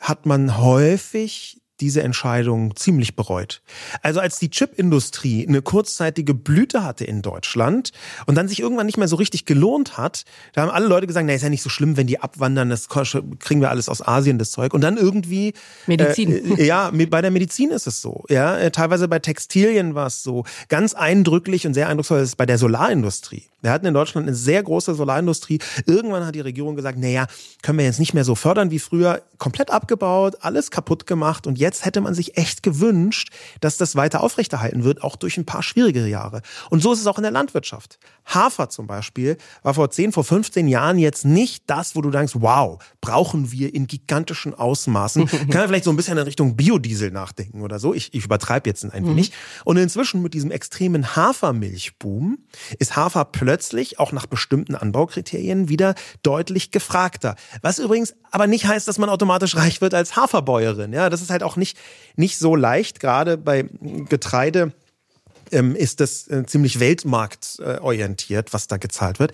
hat man häufig diese Entscheidung ziemlich bereut. Also als die Chipindustrie eine kurzzeitige Blüte hatte in Deutschland und dann sich irgendwann nicht mehr so richtig gelohnt hat, da haben alle Leute gesagt, na ist ja nicht so schlimm, wenn die abwandern, das kriegen wir alles aus Asien das Zeug und dann irgendwie Medizin. Äh, ja, bei der Medizin ist es so, ja, äh, teilweise bei Textilien war es so, ganz eindrücklich und sehr eindrucksvoll ist es bei der Solarindustrie. Wir hatten in Deutschland eine sehr große Solarindustrie. Irgendwann hat die Regierung gesagt, naja, können wir jetzt nicht mehr so fördern wie früher. Komplett abgebaut, alles kaputt gemacht. Und jetzt hätte man sich echt gewünscht, dass das weiter aufrechterhalten wird, auch durch ein paar schwierigere Jahre. Und so ist es auch in der Landwirtschaft. Hafer zum Beispiel war vor 10, vor 15 Jahren jetzt nicht das, wo du denkst, wow, brauchen wir in gigantischen Ausmaßen. Kann man vielleicht so ein bisschen in Richtung Biodiesel nachdenken oder so. Ich, ich übertreibe jetzt ein wenig. Mhm. Und inzwischen mit diesem extremen Hafermilchboom ist Hafer plötzlich auch nach bestimmten Anbaukriterien wieder deutlich gefragter. Was übrigens aber nicht heißt, dass man automatisch reich wird als Haferbäuerin. Ja, das ist halt auch nicht, nicht so leicht, gerade bei Getreide ähm, ist das äh, ziemlich weltmarktorientiert, was da gezahlt wird.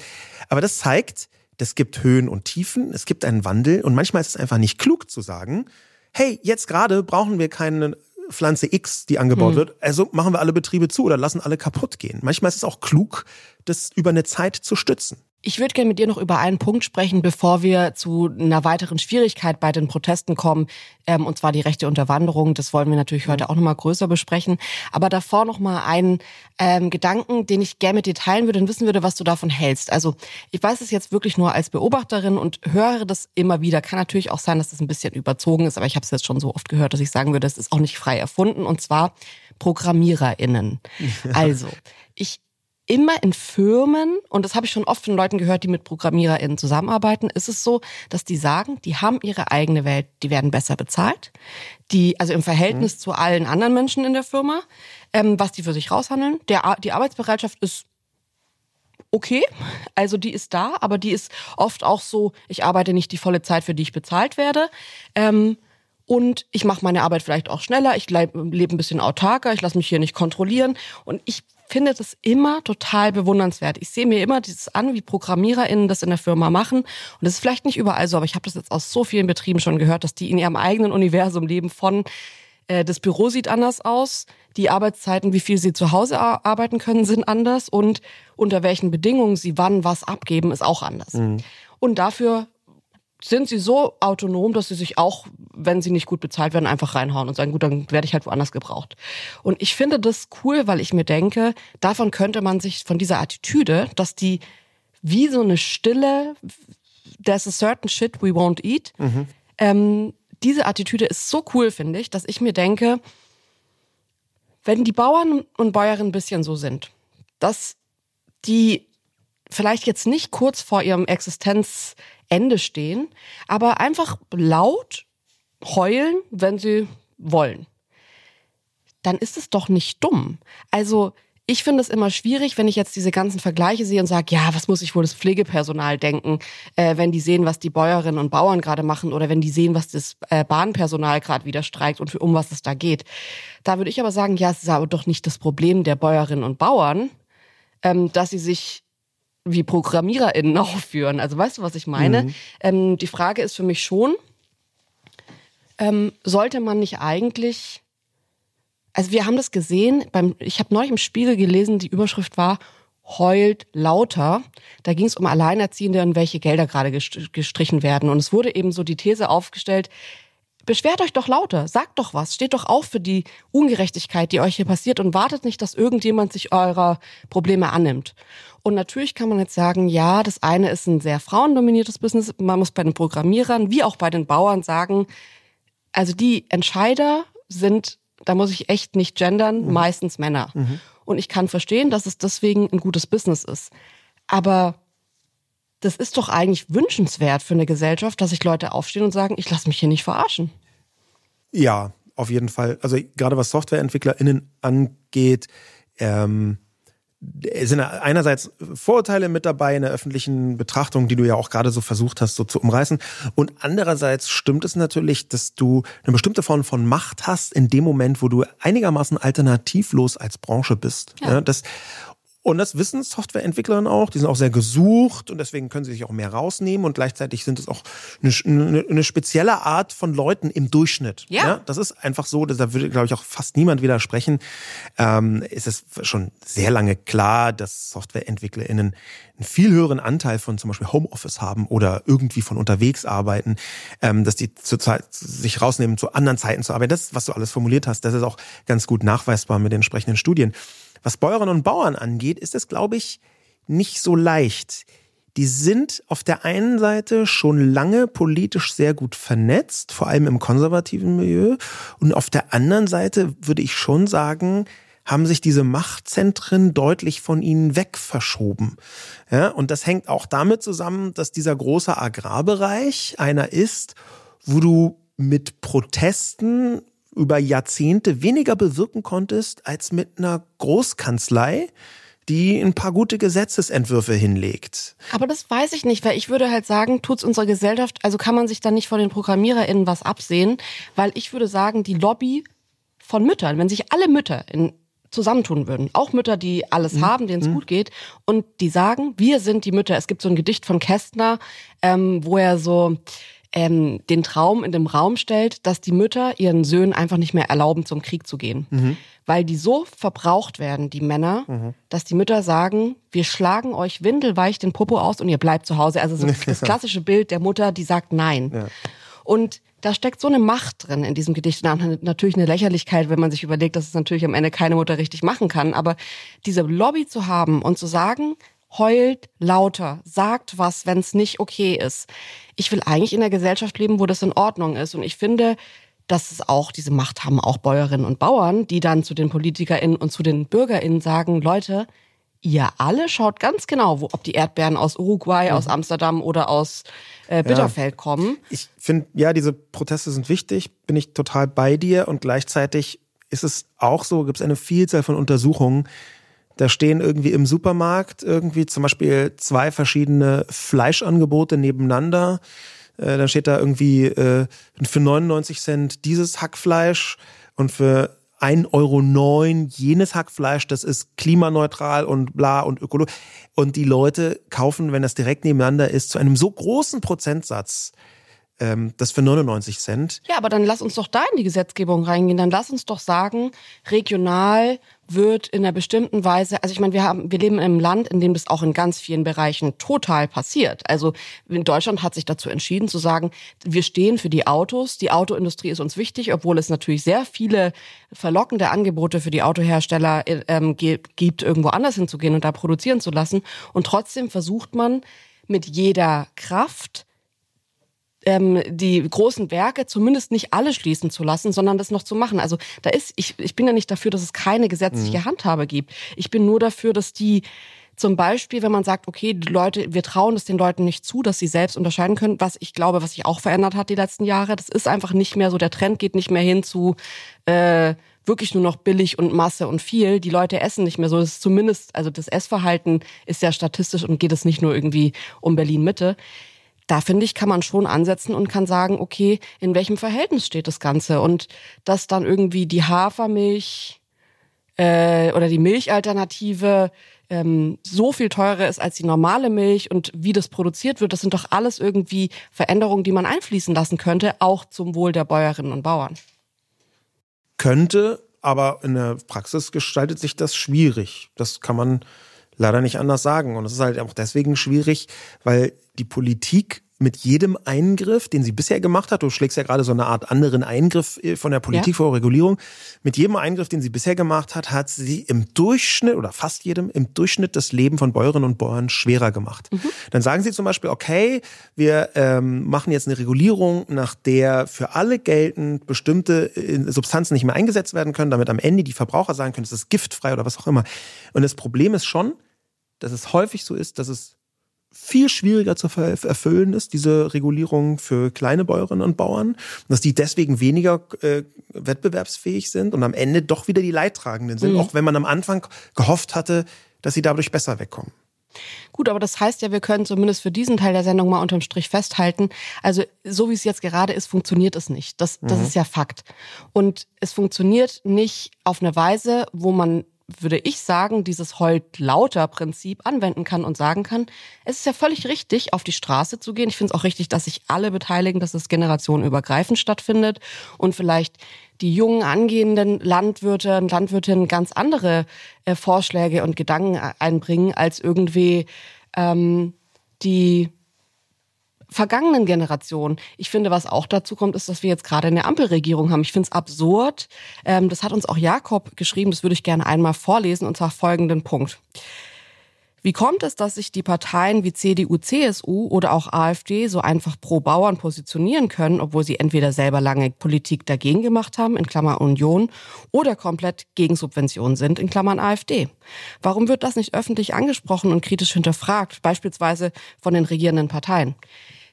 Aber das zeigt, es gibt Höhen und Tiefen, es gibt einen Wandel und manchmal ist es einfach nicht klug zu sagen, hey, jetzt gerade brauchen wir keinen Pflanze X, die angebaut mhm. wird. Also machen wir alle Betriebe zu oder lassen alle kaputt gehen. Manchmal ist es auch klug, das über eine Zeit zu stützen. Ich würde gerne mit dir noch über einen Punkt sprechen, bevor wir zu einer weiteren Schwierigkeit bei den Protesten kommen, ähm, und zwar die rechte Unterwanderung. Das wollen wir natürlich heute auch nochmal größer besprechen. Aber davor nochmal einen ähm, Gedanken, den ich gerne mit dir teilen würde und wissen würde, was du davon hältst. Also ich weiß es jetzt wirklich nur als Beobachterin und höre das immer wieder. Kann natürlich auch sein, dass das ein bisschen überzogen ist, aber ich habe es jetzt schon so oft gehört, dass ich sagen würde, das ist auch nicht frei erfunden. Und zwar ProgrammiererInnen. Also, ich immer in Firmen, und das habe ich schon oft von Leuten gehört, die mit ProgrammiererInnen zusammenarbeiten, ist es so, dass die sagen, die haben ihre eigene Welt, die werden besser bezahlt, die, also im Verhältnis mhm. zu allen anderen Menschen in der Firma, ähm, was die für sich raushandeln. Der, die Arbeitsbereitschaft ist okay, also die ist da, aber die ist oft auch so, ich arbeite nicht die volle Zeit, für die ich bezahlt werde. Ähm, und ich mache meine Arbeit vielleicht auch schneller, ich lebe ein bisschen autarker, ich lasse mich hier nicht kontrollieren und ich finde das immer total bewundernswert. Ich sehe mir immer dieses an, wie ProgrammiererInnen das in der Firma machen. Und das ist vielleicht nicht überall so, aber ich habe das jetzt aus so vielen Betrieben schon gehört, dass die in ihrem eigenen Universum leben von äh, das Büro sieht anders aus, die Arbeitszeiten, wie viel sie zu Hause arbeiten können, sind anders und unter welchen Bedingungen sie wann was abgeben, ist auch anders. Mhm. Und dafür sind sie so autonom, dass sie sich auch, wenn sie nicht gut bezahlt werden, einfach reinhauen und sagen, gut, dann werde ich halt woanders gebraucht. Und ich finde das cool, weil ich mir denke, davon könnte man sich von dieser Attitüde, dass die wie so eine stille, there's a certain shit we won't eat, mhm. ähm, diese Attitüde ist so cool, finde ich, dass ich mir denke, wenn die Bauern und Bäuerinnen ein bisschen so sind, dass die vielleicht jetzt nicht kurz vor ihrem Existenz Ende stehen, aber einfach laut heulen, wenn sie wollen. Dann ist es doch nicht dumm. Also ich finde es immer schwierig, wenn ich jetzt diese ganzen Vergleiche sehe und sage, ja, was muss ich wohl das Pflegepersonal denken, äh, wenn die sehen, was die Bäuerinnen und Bauern gerade machen oder wenn die sehen, was das äh, Bahnpersonal gerade wieder streikt und für, um was es da geht. Da würde ich aber sagen, ja, es ist aber doch nicht das Problem der Bäuerinnen und Bauern, ähm, dass sie sich wie ProgrammiererInnen aufführen. Also weißt du, was ich meine? Mhm. Ähm, die Frage ist für mich schon, ähm, sollte man nicht eigentlich, also wir haben das gesehen, beim, ich habe neulich im Spiegel gelesen, die Überschrift war, heult lauter. Da ging es um Alleinerziehende und welche Gelder gerade gestrichen werden. Und es wurde eben so die These aufgestellt, beschwert euch doch lauter, sagt doch was, steht doch auf für die Ungerechtigkeit, die euch hier passiert und wartet nicht, dass irgendjemand sich eurer Probleme annimmt. Und natürlich kann man jetzt sagen, ja, das eine ist ein sehr frauendominiertes Business. Man muss bei den Programmierern wie auch bei den Bauern sagen, also die Entscheider sind da muss ich echt nicht gendern, mhm. meistens Männer. Mhm. Und ich kann verstehen, dass es deswegen ein gutes Business ist. Aber das ist doch eigentlich wünschenswert für eine Gesellschaft, dass sich Leute aufstehen und sagen, ich lasse mich hier nicht verarschen. Ja, auf jeden Fall. Also gerade was SoftwareentwicklerInnen angeht, ähm, sind einerseits Vorurteile mit dabei in der öffentlichen Betrachtung, die du ja auch gerade so versucht hast, so zu umreißen. Und andererseits stimmt es natürlich, dass du eine bestimmte Form von Macht hast in dem Moment, wo du einigermaßen alternativlos als Branche bist. Ja. ja das, und das wissen Softwareentwicklerinnen auch. Die sind auch sehr gesucht und deswegen können sie sich auch mehr rausnehmen. Und gleichzeitig sind es auch eine, eine, eine spezielle Art von Leuten im Durchschnitt. Ja. ja das ist einfach so, da würde, glaube ich, auch fast niemand widersprechen. Ähm, ist es schon sehr lange klar, dass SoftwareentwicklerInnen einen viel höheren Anteil von zum Beispiel Homeoffice haben oder irgendwie von unterwegs arbeiten, ähm, dass die zurzeit sich rausnehmen, zu anderen Zeiten zu arbeiten. Das, was du alles formuliert hast, das ist auch ganz gut nachweisbar mit den entsprechenden Studien. Was Bäuerinnen und Bauern angeht, ist es, glaube ich, nicht so leicht. Die sind auf der einen Seite schon lange politisch sehr gut vernetzt, vor allem im konservativen Milieu. Und auf der anderen Seite würde ich schon sagen, haben sich diese Machtzentren deutlich von ihnen weg verschoben. Ja, und das hängt auch damit zusammen, dass dieser große Agrarbereich einer ist, wo du mit Protesten über Jahrzehnte weniger bewirken konntest als mit einer Großkanzlei, die ein paar gute Gesetzesentwürfe hinlegt. Aber das weiß ich nicht, weil ich würde halt sagen, tut's unserer Gesellschaft, also kann man sich dann nicht von den ProgrammiererInnen was absehen, weil ich würde sagen, die Lobby von Müttern, wenn sich alle Mütter in zusammentun würden. Auch Mütter, die alles mhm. haben, denen es mhm. gut geht. Und die sagen, wir sind die Mütter. Es gibt so ein Gedicht von Kästner, ähm, wo er so ähm, den Traum in dem Raum stellt, dass die Mütter ihren Söhnen einfach nicht mehr erlauben, zum Krieg zu gehen. Mhm. Weil die so verbraucht werden, die Männer, mhm. dass die Mütter sagen, wir schlagen euch windelweich den Popo aus und ihr bleibt zu Hause. Also so das klassische Bild der Mutter, die sagt Nein. Ja. Und da steckt so eine Macht drin in diesem Gedicht. Natürlich eine Lächerlichkeit, wenn man sich überlegt, dass es natürlich am Ende keine Mutter richtig machen kann. Aber diese Lobby zu haben und zu sagen, heult lauter, sagt was, wenn es nicht okay ist. Ich will eigentlich in einer Gesellschaft leben, wo das in Ordnung ist. Und ich finde, dass es auch diese Macht haben, auch Bäuerinnen und Bauern, die dann zu den PolitikerInnen und zu den BürgerInnen sagen, Leute, ihr alle schaut ganz genau, wo, ob die Erdbeeren aus Uruguay, mhm. aus Amsterdam oder aus äh, Bitterfeld ja. kommen. Ich finde, ja, diese Proteste sind wichtig, bin ich total bei dir und gleichzeitig ist es auch so, gibt es eine Vielzahl von Untersuchungen, da stehen irgendwie im Supermarkt irgendwie zum Beispiel zwei verschiedene Fleischangebote nebeneinander. Äh, dann steht da irgendwie äh, für 99 Cent dieses Hackfleisch und für 1,09 Euro jenes Hackfleisch, das ist klimaneutral und bla und ökologisch. Und die Leute kaufen, wenn das direkt nebeneinander ist, zu einem so großen Prozentsatz ähm, das für 99 Cent. Ja, aber dann lass uns doch da in die Gesetzgebung reingehen. Dann lass uns doch sagen, regional wird in einer bestimmten Weise, also ich meine, wir haben, wir leben in einem Land, in dem das auch in ganz vielen Bereichen total passiert. Also in Deutschland hat sich dazu entschieden zu sagen, wir stehen für die Autos, die Autoindustrie ist uns wichtig, obwohl es natürlich sehr viele verlockende Angebote für die Autohersteller ähm, gibt, irgendwo anders hinzugehen und da produzieren zu lassen. Und trotzdem versucht man mit jeder Kraft ähm, die großen Werke zumindest nicht alle schließen zu lassen, sondern das noch zu machen. Also da ist, ich, ich bin ja nicht dafür, dass es keine gesetzliche mhm. Handhabe gibt. Ich bin nur dafür, dass die zum Beispiel, wenn man sagt, okay, die Leute, wir trauen es den Leuten nicht zu, dass sie selbst unterscheiden können, was ich glaube, was sich auch verändert hat die letzten Jahre. Das ist einfach nicht mehr so, der Trend geht nicht mehr hin zu äh, wirklich nur noch billig und Masse und viel. Die Leute essen nicht mehr so. Das ist zumindest, also das Essverhalten ist ja statistisch und geht es nicht nur irgendwie um Berlin Mitte da finde ich, kann man schon ansetzen und kann sagen, okay, in welchem Verhältnis steht das Ganze? Und dass dann irgendwie die Hafermilch äh, oder die Milchalternative ähm, so viel teurer ist als die normale Milch und wie das produziert wird, das sind doch alles irgendwie Veränderungen, die man einfließen lassen könnte, auch zum Wohl der Bäuerinnen und Bauern. Könnte, aber in der Praxis gestaltet sich das schwierig. Das kann man leider nicht anders sagen. Und es ist halt auch deswegen schwierig, weil die Politik mit jedem Eingriff, den sie bisher gemacht hat, du schlägst ja gerade so eine Art anderen Eingriff äh, von der Politik ja. vor Regulierung, mit jedem Eingriff, den sie bisher gemacht hat, hat sie im Durchschnitt oder fast jedem im Durchschnitt das Leben von Bäuerinnen und Bauern schwerer gemacht. Mhm. Dann sagen sie zum Beispiel, okay, wir ähm, machen jetzt eine Regulierung, nach der für alle geltend bestimmte äh, Substanzen nicht mehr eingesetzt werden können, damit am Ende die Verbraucher sagen können, es ist giftfrei oder was auch immer. Und das Problem ist schon, dass es häufig so ist, dass es viel schwieriger zu erfüllen ist, diese Regulierung für kleine Bäuerinnen und Bauern, dass die deswegen weniger äh, wettbewerbsfähig sind und am Ende doch wieder die Leidtragenden sind, mhm. auch wenn man am Anfang gehofft hatte, dass sie dadurch besser wegkommen. Gut, aber das heißt ja, wir können zumindest für diesen Teil der Sendung mal unterm Strich festhalten. Also so wie es jetzt gerade ist, funktioniert es nicht. Das, das mhm. ist ja Fakt. Und es funktioniert nicht auf eine Weise, wo man würde ich sagen, dieses Heult-Lauter-Prinzip anwenden kann und sagen kann, es ist ja völlig richtig, auf die Straße zu gehen. Ich finde es auch richtig, dass sich alle beteiligen, dass es generationenübergreifend stattfindet und vielleicht die jungen angehenden Landwirte und Landwirtinnen ganz andere äh, Vorschläge und Gedanken einbringen als irgendwie ähm, die vergangenen Generationen. Ich finde, was auch dazu kommt, ist, dass wir jetzt gerade eine Ampelregierung haben. Ich finde es absurd. Ähm, das hat uns auch Jakob geschrieben, das würde ich gerne einmal vorlesen, und zwar folgenden Punkt. Wie kommt es, dass sich die Parteien wie CDU, CSU oder auch AfD so einfach pro Bauern positionieren können, obwohl sie entweder selber lange Politik dagegen gemacht haben, in Klammer Union, oder komplett gegen Subventionen sind, in Klammern AfD? Warum wird das nicht öffentlich angesprochen und kritisch hinterfragt, beispielsweise von den regierenden Parteien?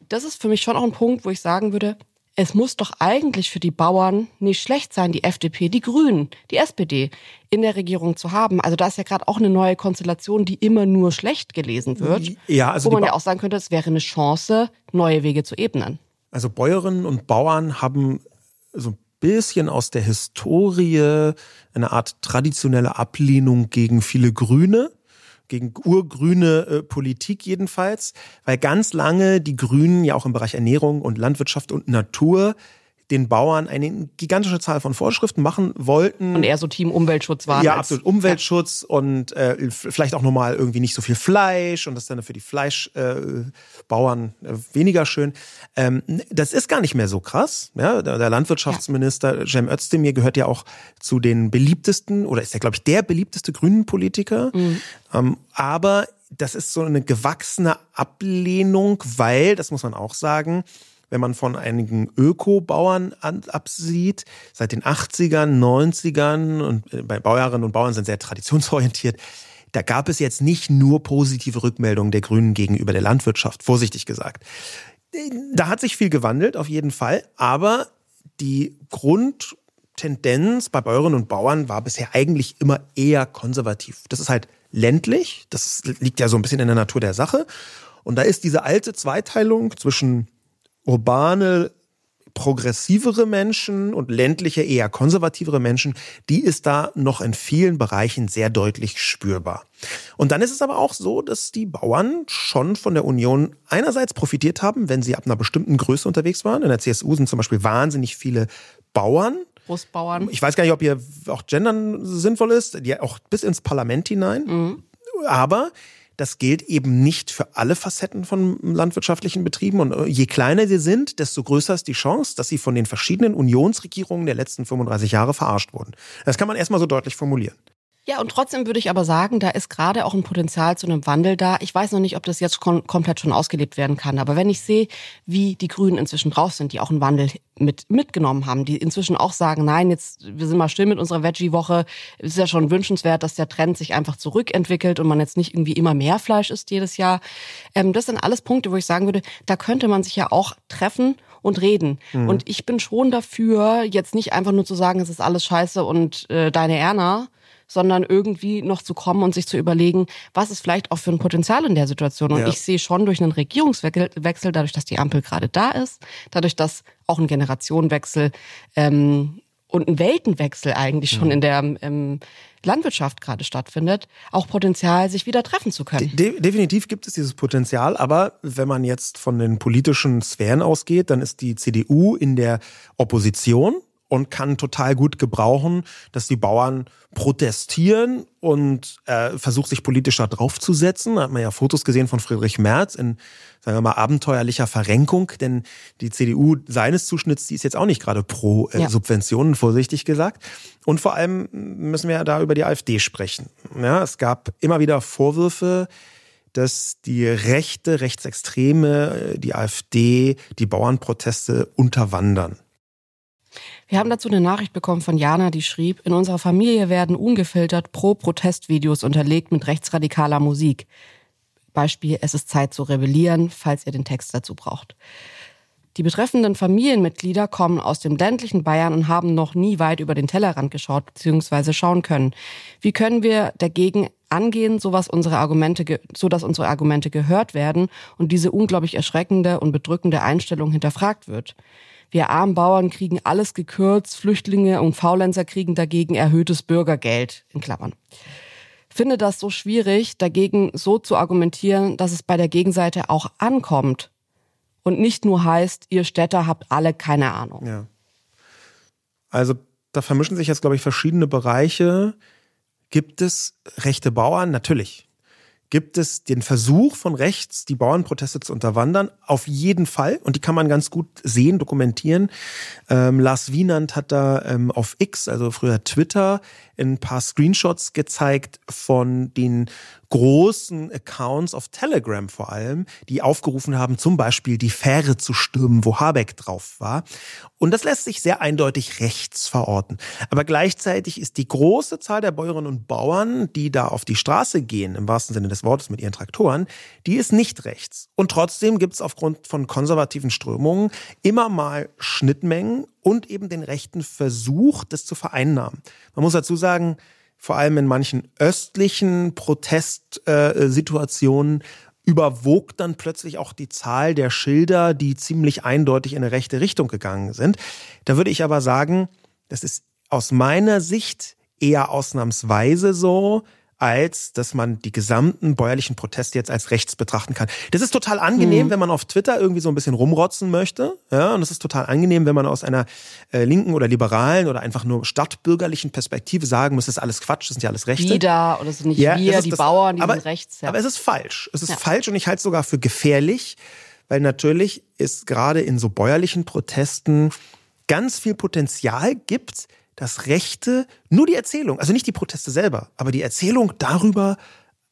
Das ist für mich schon auch ein Punkt, wo ich sagen würde, es muss doch eigentlich für die Bauern nicht schlecht sein, die FDP, die Grünen, die SPD in der Regierung zu haben. Also da ist ja gerade auch eine neue Konstellation, die immer nur schlecht gelesen wird. Ja, also wo man ja auch sagen könnte, es wäre eine Chance, neue Wege zu ebnen. Also Bäuerinnen und Bauern haben so ein bisschen aus der Historie eine Art traditionelle Ablehnung gegen viele Grüne gegen urgrüne äh, Politik jedenfalls, weil ganz lange die Grünen ja auch im Bereich Ernährung und Landwirtschaft und Natur den Bauern eine gigantische Zahl von Vorschriften machen wollten. Und eher so Team Umweltschutz war. Ja, absolut. Umweltschutz ja. und äh, vielleicht auch nochmal irgendwie nicht so viel Fleisch und das ist dann für die Fleischbauern äh, äh, weniger schön. Ähm, das ist gar nicht mehr so krass. Ja, der, der Landwirtschaftsminister ja. Cem Özdemir gehört ja auch zu den beliebtesten oder ist ja, glaube ich, der beliebteste grünen Politiker. Mhm. Ähm, aber das ist so eine gewachsene Ablehnung, weil, das muss man auch sagen, wenn man von einigen Öko-Bauern absieht, seit den 80ern, 90ern und äh, bei Bäuerinnen und Bauern sind sehr traditionsorientiert, da gab es jetzt nicht nur positive Rückmeldungen der Grünen gegenüber der Landwirtschaft, vorsichtig gesagt. Da hat sich viel gewandelt, auf jeden Fall, aber die Grundtendenz bei Bäuerinnen und Bauern war bisher eigentlich immer eher konservativ. Das ist halt ländlich, das liegt ja so ein bisschen in der Natur der Sache. Und da ist diese alte Zweiteilung zwischen urbane, progressivere Menschen und ländliche, eher konservativere Menschen, die ist da noch in vielen Bereichen sehr deutlich spürbar. Und dann ist es aber auch so, dass die Bauern schon von der Union einerseits profitiert haben, wenn sie ab einer bestimmten Größe unterwegs waren. In der CSU sind zum Beispiel wahnsinnig viele Bauern, Brustbauern. Ich weiß gar nicht, ob hier auch Gendern sinnvoll ist, die auch bis ins Parlament hinein. Mhm. Aber das gilt eben nicht für alle Facetten von landwirtschaftlichen Betrieben. Und äh, je kleiner sie sind, desto größer ist die Chance, dass sie von den verschiedenen Unionsregierungen der letzten 35 Jahre verarscht wurden. Das kann man erstmal so deutlich formulieren. Ja, und trotzdem würde ich aber sagen, da ist gerade auch ein Potenzial zu einem Wandel da. Ich weiß noch nicht, ob das jetzt kom komplett schon ausgelebt werden kann, aber wenn ich sehe, wie die Grünen inzwischen drauf sind, die auch einen Wandel mit mitgenommen haben, die inzwischen auch sagen, nein, jetzt wir sind mal still mit unserer Veggie-Woche, es ist ja schon wünschenswert, dass der Trend sich einfach zurückentwickelt und man jetzt nicht irgendwie immer mehr Fleisch isst jedes Jahr. Ähm, das sind alles Punkte, wo ich sagen würde, da könnte man sich ja auch treffen und reden. Mhm. Und ich bin schon dafür, jetzt nicht einfach nur zu sagen, es ist alles scheiße und äh, deine Erna, sondern irgendwie noch zu kommen und sich zu überlegen, was ist vielleicht auch für ein Potenzial in der Situation. Und ja. ich sehe schon durch einen Regierungswechsel, dadurch, dass die Ampel gerade da ist, dadurch, dass auch ein Generationenwechsel ähm, und ein Weltenwechsel eigentlich schon in der ähm, Landwirtschaft gerade stattfindet, auch Potenzial, sich wieder treffen zu können. De definitiv gibt es dieses Potenzial, aber wenn man jetzt von den politischen Sphären ausgeht, dann ist die CDU in der Opposition und kann total gut gebrauchen, dass die Bauern protestieren und äh, versucht sich politisch da draufzusetzen. Da hat man ja Fotos gesehen von Friedrich Merz in, sagen wir mal, abenteuerlicher Verrenkung, denn die CDU seines Zuschnitts, die ist jetzt auch nicht gerade pro äh, ja. Subventionen, vorsichtig gesagt. Und vor allem müssen wir ja da über die AfD sprechen. Ja, es gab immer wieder Vorwürfe, dass die Rechte, Rechtsextreme, äh, die AfD, die Bauernproteste unterwandern. Wir haben dazu eine Nachricht bekommen von Jana, die schrieb, in unserer Familie werden ungefiltert Pro-Protestvideos unterlegt mit rechtsradikaler Musik. Beispiel, es ist Zeit zu rebellieren, falls ihr den Text dazu braucht. Die betreffenden Familienmitglieder kommen aus dem ländlichen Bayern und haben noch nie weit über den Tellerrand geschaut bzw. schauen können. Wie können wir dagegen angehen, so, was unsere Argumente, so dass unsere Argumente gehört werden und diese unglaublich erschreckende und bedrückende Einstellung hinterfragt wird? Wir armen Bauern kriegen alles gekürzt, Flüchtlinge und Faulenzer kriegen dagegen erhöhtes Bürgergeld, in Klammern. Finde das so schwierig, dagegen so zu argumentieren, dass es bei der Gegenseite auch ankommt und nicht nur heißt, ihr Städter habt alle keine Ahnung. Ja. Also da vermischen sich jetzt, glaube ich, verschiedene Bereiche. Gibt es rechte Bauern? Natürlich gibt es den Versuch von rechts, die Bauernproteste zu unterwandern. Auf jeden Fall. Und die kann man ganz gut sehen, dokumentieren. Ähm, Lars Wienand hat da ähm, auf X, also früher Twitter, ein paar Screenshots gezeigt von den großen Accounts auf Telegram vor allem, die aufgerufen haben, zum Beispiel die Fähre zu stürmen, wo Habeck drauf war. Und das lässt sich sehr eindeutig rechts verorten. Aber gleichzeitig ist die große Zahl der Bäuerinnen und Bauern, die da auf die Straße gehen, im wahrsten Sinne des Wortes mit ihren Traktoren, die ist nicht rechts. Und trotzdem gibt es aufgrund von konservativen Strömungen immer mal Schnittmengen und eben den rechten Versuch, das zu vereinnahmen. Man muss dazu sagen, vor allem in manchen östlichen Protestsituationen überwog dann plötzlich auch die Zahl der Schilder, die ziemlich eindeutig in eine rechte Richtung gegangen sind. Da würde ich aber sagen, das ist aus meiner Sicht eher ausnahmsweise so, als dass man die gesamten bäuerlichen Proteste jetzt als rechts betrachten kann. Das ist total angenehm, mhm. wenn man auf Twitter irgendwie so ein bisschen rumrotzen möchte. Ja, und es ist total angenehm, wenn man aus einer äh, linken oder liberalen oder einfach nur stadtbürgerlichen Perspektive sagen muss, das ist alles Quatsch, das sind ja alles Rechte. Die da oder sind nicht ja, wir, die das, Bauern, die aber, sind rechts. Ja. Aber es ist falsch. Es ist ja. falsch und ich halte es sogar für gefährlich, weil natürlich ist gerade in so bäuerlichen Protesten ganz viel Potenzial gibt, dass Rechte nur die Erzählung, also nicht die Proteste selber, aber die Erzählung darüber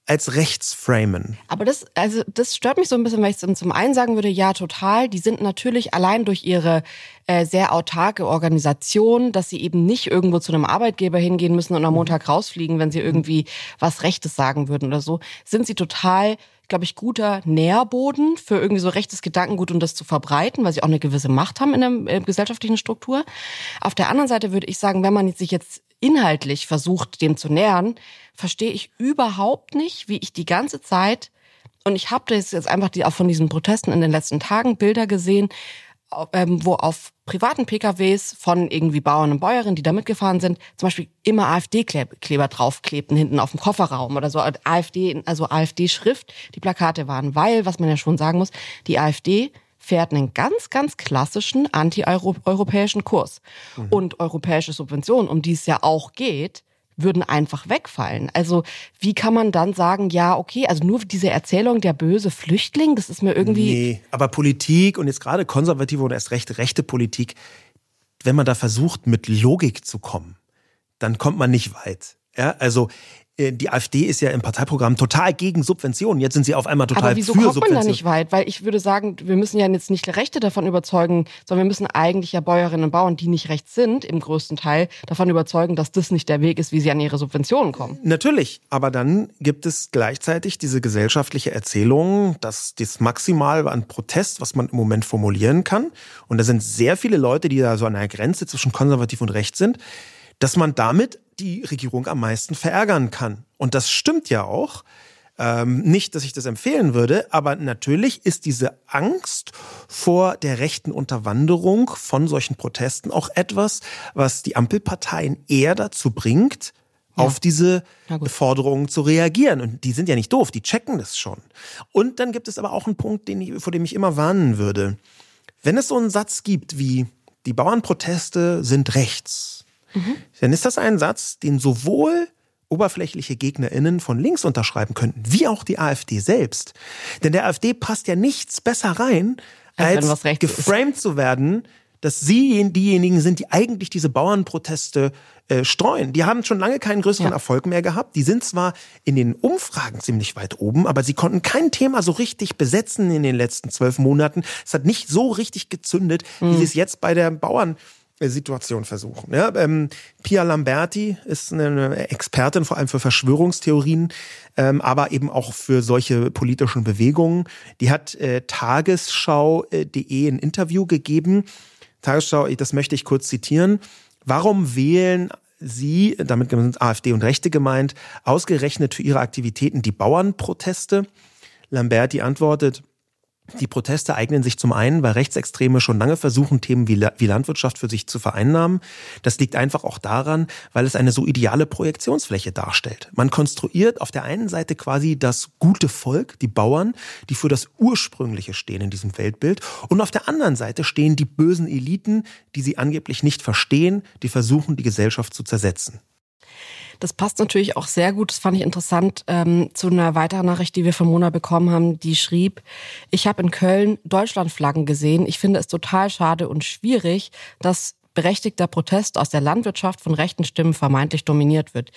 als rechts framen. Aber das, also das stört mich so ein bisschen, weil ich zum einen sagen würde, ja, total. Die sind natürlich allein durch ihre äh, sehr autarke Organisation, dass sie eben nicht irgendwo zu einem Arbeitgeber hingehen müssen und am Montag rausfliegen, wenn sie irgendwie was Rechtes sagen würden oder so, sind sie total glaube ich, guter Nährboden für irgendwie so rechtes Gedankengut und um das zu verbreiten, weil sie auch eine gewisse Macht haben in der äh, gesellschaftlichen Struktur. Auf der anderen Seite würde ich sagen, wenn man sich jetzt inhaltlich versucht, dem zu nähern, verstehe ich überhaupt nicht, wie ich die ganze Zeit und ich habe das jetzt einfach die, auch von diesen Protesten in den letzten Tagen Bilder gesehen, ähm, wo auf privaten PKWs von irgendwie Bauern und Bäuerinnen, die da mitgefahren sind, zum Beispiel immer AfD-Kleber draufklebten hinten auf dem Kofferraum oder so. AfD, also AfD-Schrift, die Plakate waren, weil, was man ja schon sagen muss, die AfD fährt einen ganz, ganz klassischen anti-europäischen Kurs. Mhm. Und europäische Subventionen, um die es ja auch geht, würden einfach wegfallen. Also wie kann man dann sagen, ja, okay, also nur diese Erzählung der böse Flüchtling, das ist mir irgendwie. Nee, aber Politik und jetzt gerade konservative oder erst rechte, rechte Politik, wenn man da versucht, mit Logik zu kommen, dann kommt man nicht weit. Ja, also die AfD ist ja im Parteiprogramm total gegen Subventionen. Jetzt sind sie auf einmal total Aber wieso für kommt man da nicht weit? Weil ich würde sagen, wir müssen ja jetzt nicht Rechte davon überzeugen, sondern wir müssen eigentlich ja Bäuerinnen und Bauern, die nicht rechts sind, im größten Teil davon überzeugen, dass das nicht der Weg ist, wie sie an ihre Subventionen kommen. Natürlich, aber dann gibt es gleichzeitig diese gesellschaftliche Erzählung, dass das maximal an Protest, was man im Moment formulieren kann, und da sind sehr viele Leute, die da so an der Grenze zwischen konservativ und rechts sind, dass man damit die Regierung am meisten verärgern kann. Und das stimmt ja auch. Ähm, nicht, dass ich das empfehlen würde, aber natürlich ist diese Angst vor der rechten Unterwanderung von solchen Protesten auch etwas, was die Ampelparteien eher dazu bringt, ja. auf diese Forderungen zu reagieren. Und die sind ja nicht doof, die checken das schon. Und dann gibt es aber auch einen Punkt, den ich, vor dem ich immer warnen würde. Wenn es so einen Satz gibt wie, die Bauernproteste sind rechts, mhm. dann ist das ein Satz, den sowohl oberflächliche GegnerInnen von links unterschreiben könnten, wie auch die AfD selbst. Denn der AfD passt ja nichts besser rein, als, als geframed ist. zu werden, dass sie diejenigen sind, die eigentlich diese Bauernproteste äh, streuen. Die haben schon lange keinen größeren ja. Erfolg mehr gehabt. Die sind zwar in den Umfragen ziemlich weit oben, aber sie konnten kein Thema so richtig besetzen in den letzten zwölf Monaten. Es hat nicht so richtig gezündet, mhm. wie sie es jetzt bei der Bauern Situation versuchen. Ja, ähm, Pia Lamberti ist eine Expertin vor allem für Verschwörungstheorien, ähm, aber eben auch für solche politischen Bewegungen. Die hat äh, Tagesschau.de ein Interview gegeben. Tagesschau, das möchte ich kurz zitieren. Warum wählen Sie, damit sind AfD und Rechte gemeint, ausgerechnet für ihre Aktivitäten die Bauernproteste? Lamberti antwortet, die Proteste eignen sich zum einen, weil Rechtsextreme schon lange versuchen, Themen wie, Landwirtschaft für sich zu vereinnahmen. Das liegt einfach auch daran, weil es eine so ideale Projektionsfläche darstellt. Man konstruiert auf der einen Seite quasi das gute Volk, die Bauern, die für das Ursprüngliche stehen in diesem Weltbild. Und auf der anderen Seite stehen die bösen Eliten, die sie angeblich nicht verstehen, die versuchen, die Gesellschaft zu zersetzen. Das passt natürlich auch sehr gut, das fand ich interessant, ähm, zu einer weiteren Nachricht, die wir von Mona bekommen haben, die schrieb, ich habe in Köln Deutschlandflaggen gesehen. Ich finde es total schade und schwierig, dass berechtigter Protest aus der Landwirtschaft von rechten Stimmen vermeintlich dominiert wird.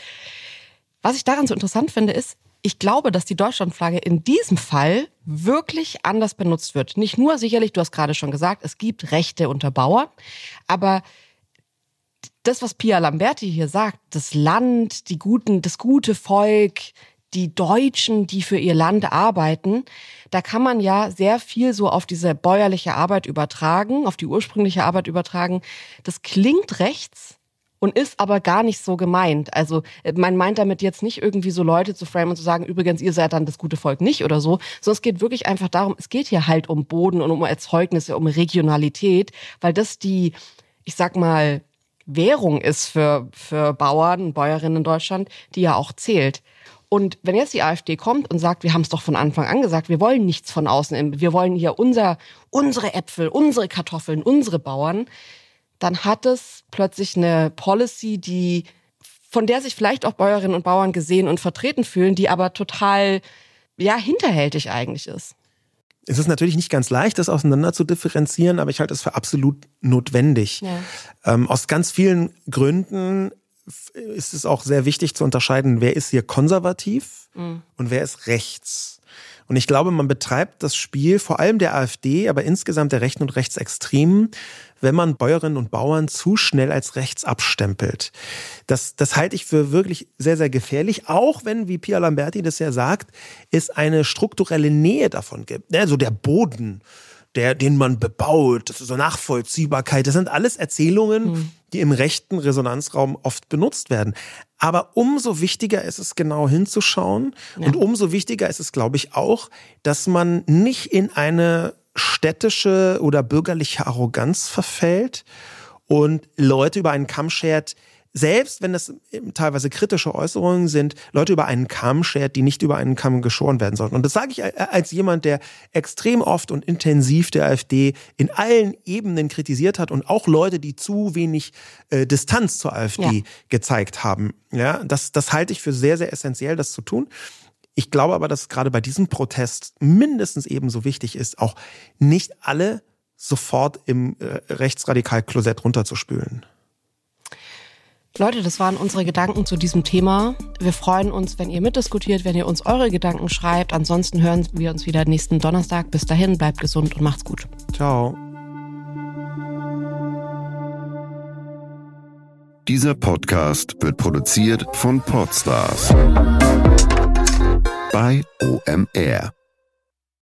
Was ich daran so interessant finde, ist, ich glaube, dass die Deutschlandflagge in diesem Fall wirklich anders benutzt wird. Nicht nur sicherlich, du hast gerade schon gesagt, es gibt Rechte unter Bauern, aber das, was Pia Lamberti hier sagt, das Land, die guten, das gute Volk, die Deutschen, die für ihr Land arbeiten, da kann man ja sehr viel so auf diese bäuerliche Arbeit übertragen, auf die ursprüngliche Arbeit übertragen. Das klingt rechts und ist aber gar nicht so gemeint. Also äh, man meint damit jetzt nicht irgendwie so Leute zu framen und zu sagen, übrigens, ihr seid dann das gute Volk nicht oder so, sondern es geht wirklich einfach darum, es geht hier halt um Boden und um Erzeugnisse, um Regionalität, weil das die, ich sag mal, Währung ist für, für Bauern und Bäuerinnen in Deutschland, die ja auch zählt. Und wenn jetzt die AfD kommt und sagt, wir haben es doch von Anfang an gesagt, wir wollen nichts von außen, wir wollen hier unser, unsere Äpfel, unsere Kartoffeln, unsere Bauern, dann hat es plötzlich eine Policy, die, von der sich vielleicht auch Bäuerinnen und Bauern gesehen und vertreten fühlen, die aber total, ja, hinterhältig eigentlich ist. Es ist natürlich nicht ganz leicht, das auseinander zu differenzieren, aber ich halte es für absolut notwendig. Ja. Ähm, aus ganz vielen Gründen ist es auch sehr wichtig zu unterscheiden, wer ist hier konservativ mhm. und wer ist rechts. Und ich glaube, man betreibt das Spiel vor allem der AfD, aber insgesamt der Rechten und Rechtsextremen wenn man Bäuerinnen und Bauern zu schnell als rechts abstempelt. Das, das halte ich für wirklich sehr, sehr gefährlich, auch wenn, wie Pia Lamberti das ja sagt, es eine strukturelle Nähe davon gibt. Also der Boden, der, den man bebaut, das ist so Nachvollziehbarkeit, das sind alles Erzählungen, mhm. die im rechten Resonanzraum oft benutzt werden. Aber umso wichtiger ist es genau hinzuschauen ja. und umso wichtiger ist es, glaube ich, auch, dass man nicht in eine städtische oder bürgerliche Arroganz verfällt und Leute über einen Kamm schert, selbst wenn das teilweise kritische Äußerungen sind, Leute über einen Kamm schert, die nicht über einen Kamm geschoren werden sollten. Und das sage ich als jemand, der extrem oft und intensiv der AfD in allen Ebenen kritisiert hat und auch Leute, die zu wenig äh, Distanz zur AfD ja. gezeigt haben. Ja, das, das halte ich für sehr, sehr essentiell, das zu tun. Ich glaube aber, dass gerade bei diesem Protest mindestens ebenso wichtig ist, auch nicht alle sofort im äh, rechtsradikal-Klosett runterzuspülen. Leute, das waren unsere Gedanken zu diesem Thema. Wir freuen uns, wenn ihr mitdiskutiert, wenn ihr uns eure Gedanken schreibt. Ansonsten hören wir uns wieder nächsten Donnerstag. Bis dahin, bleibt gesund und macht's gut. Ciao. Dieser Podcast wird produziert von Podstars bei OMR.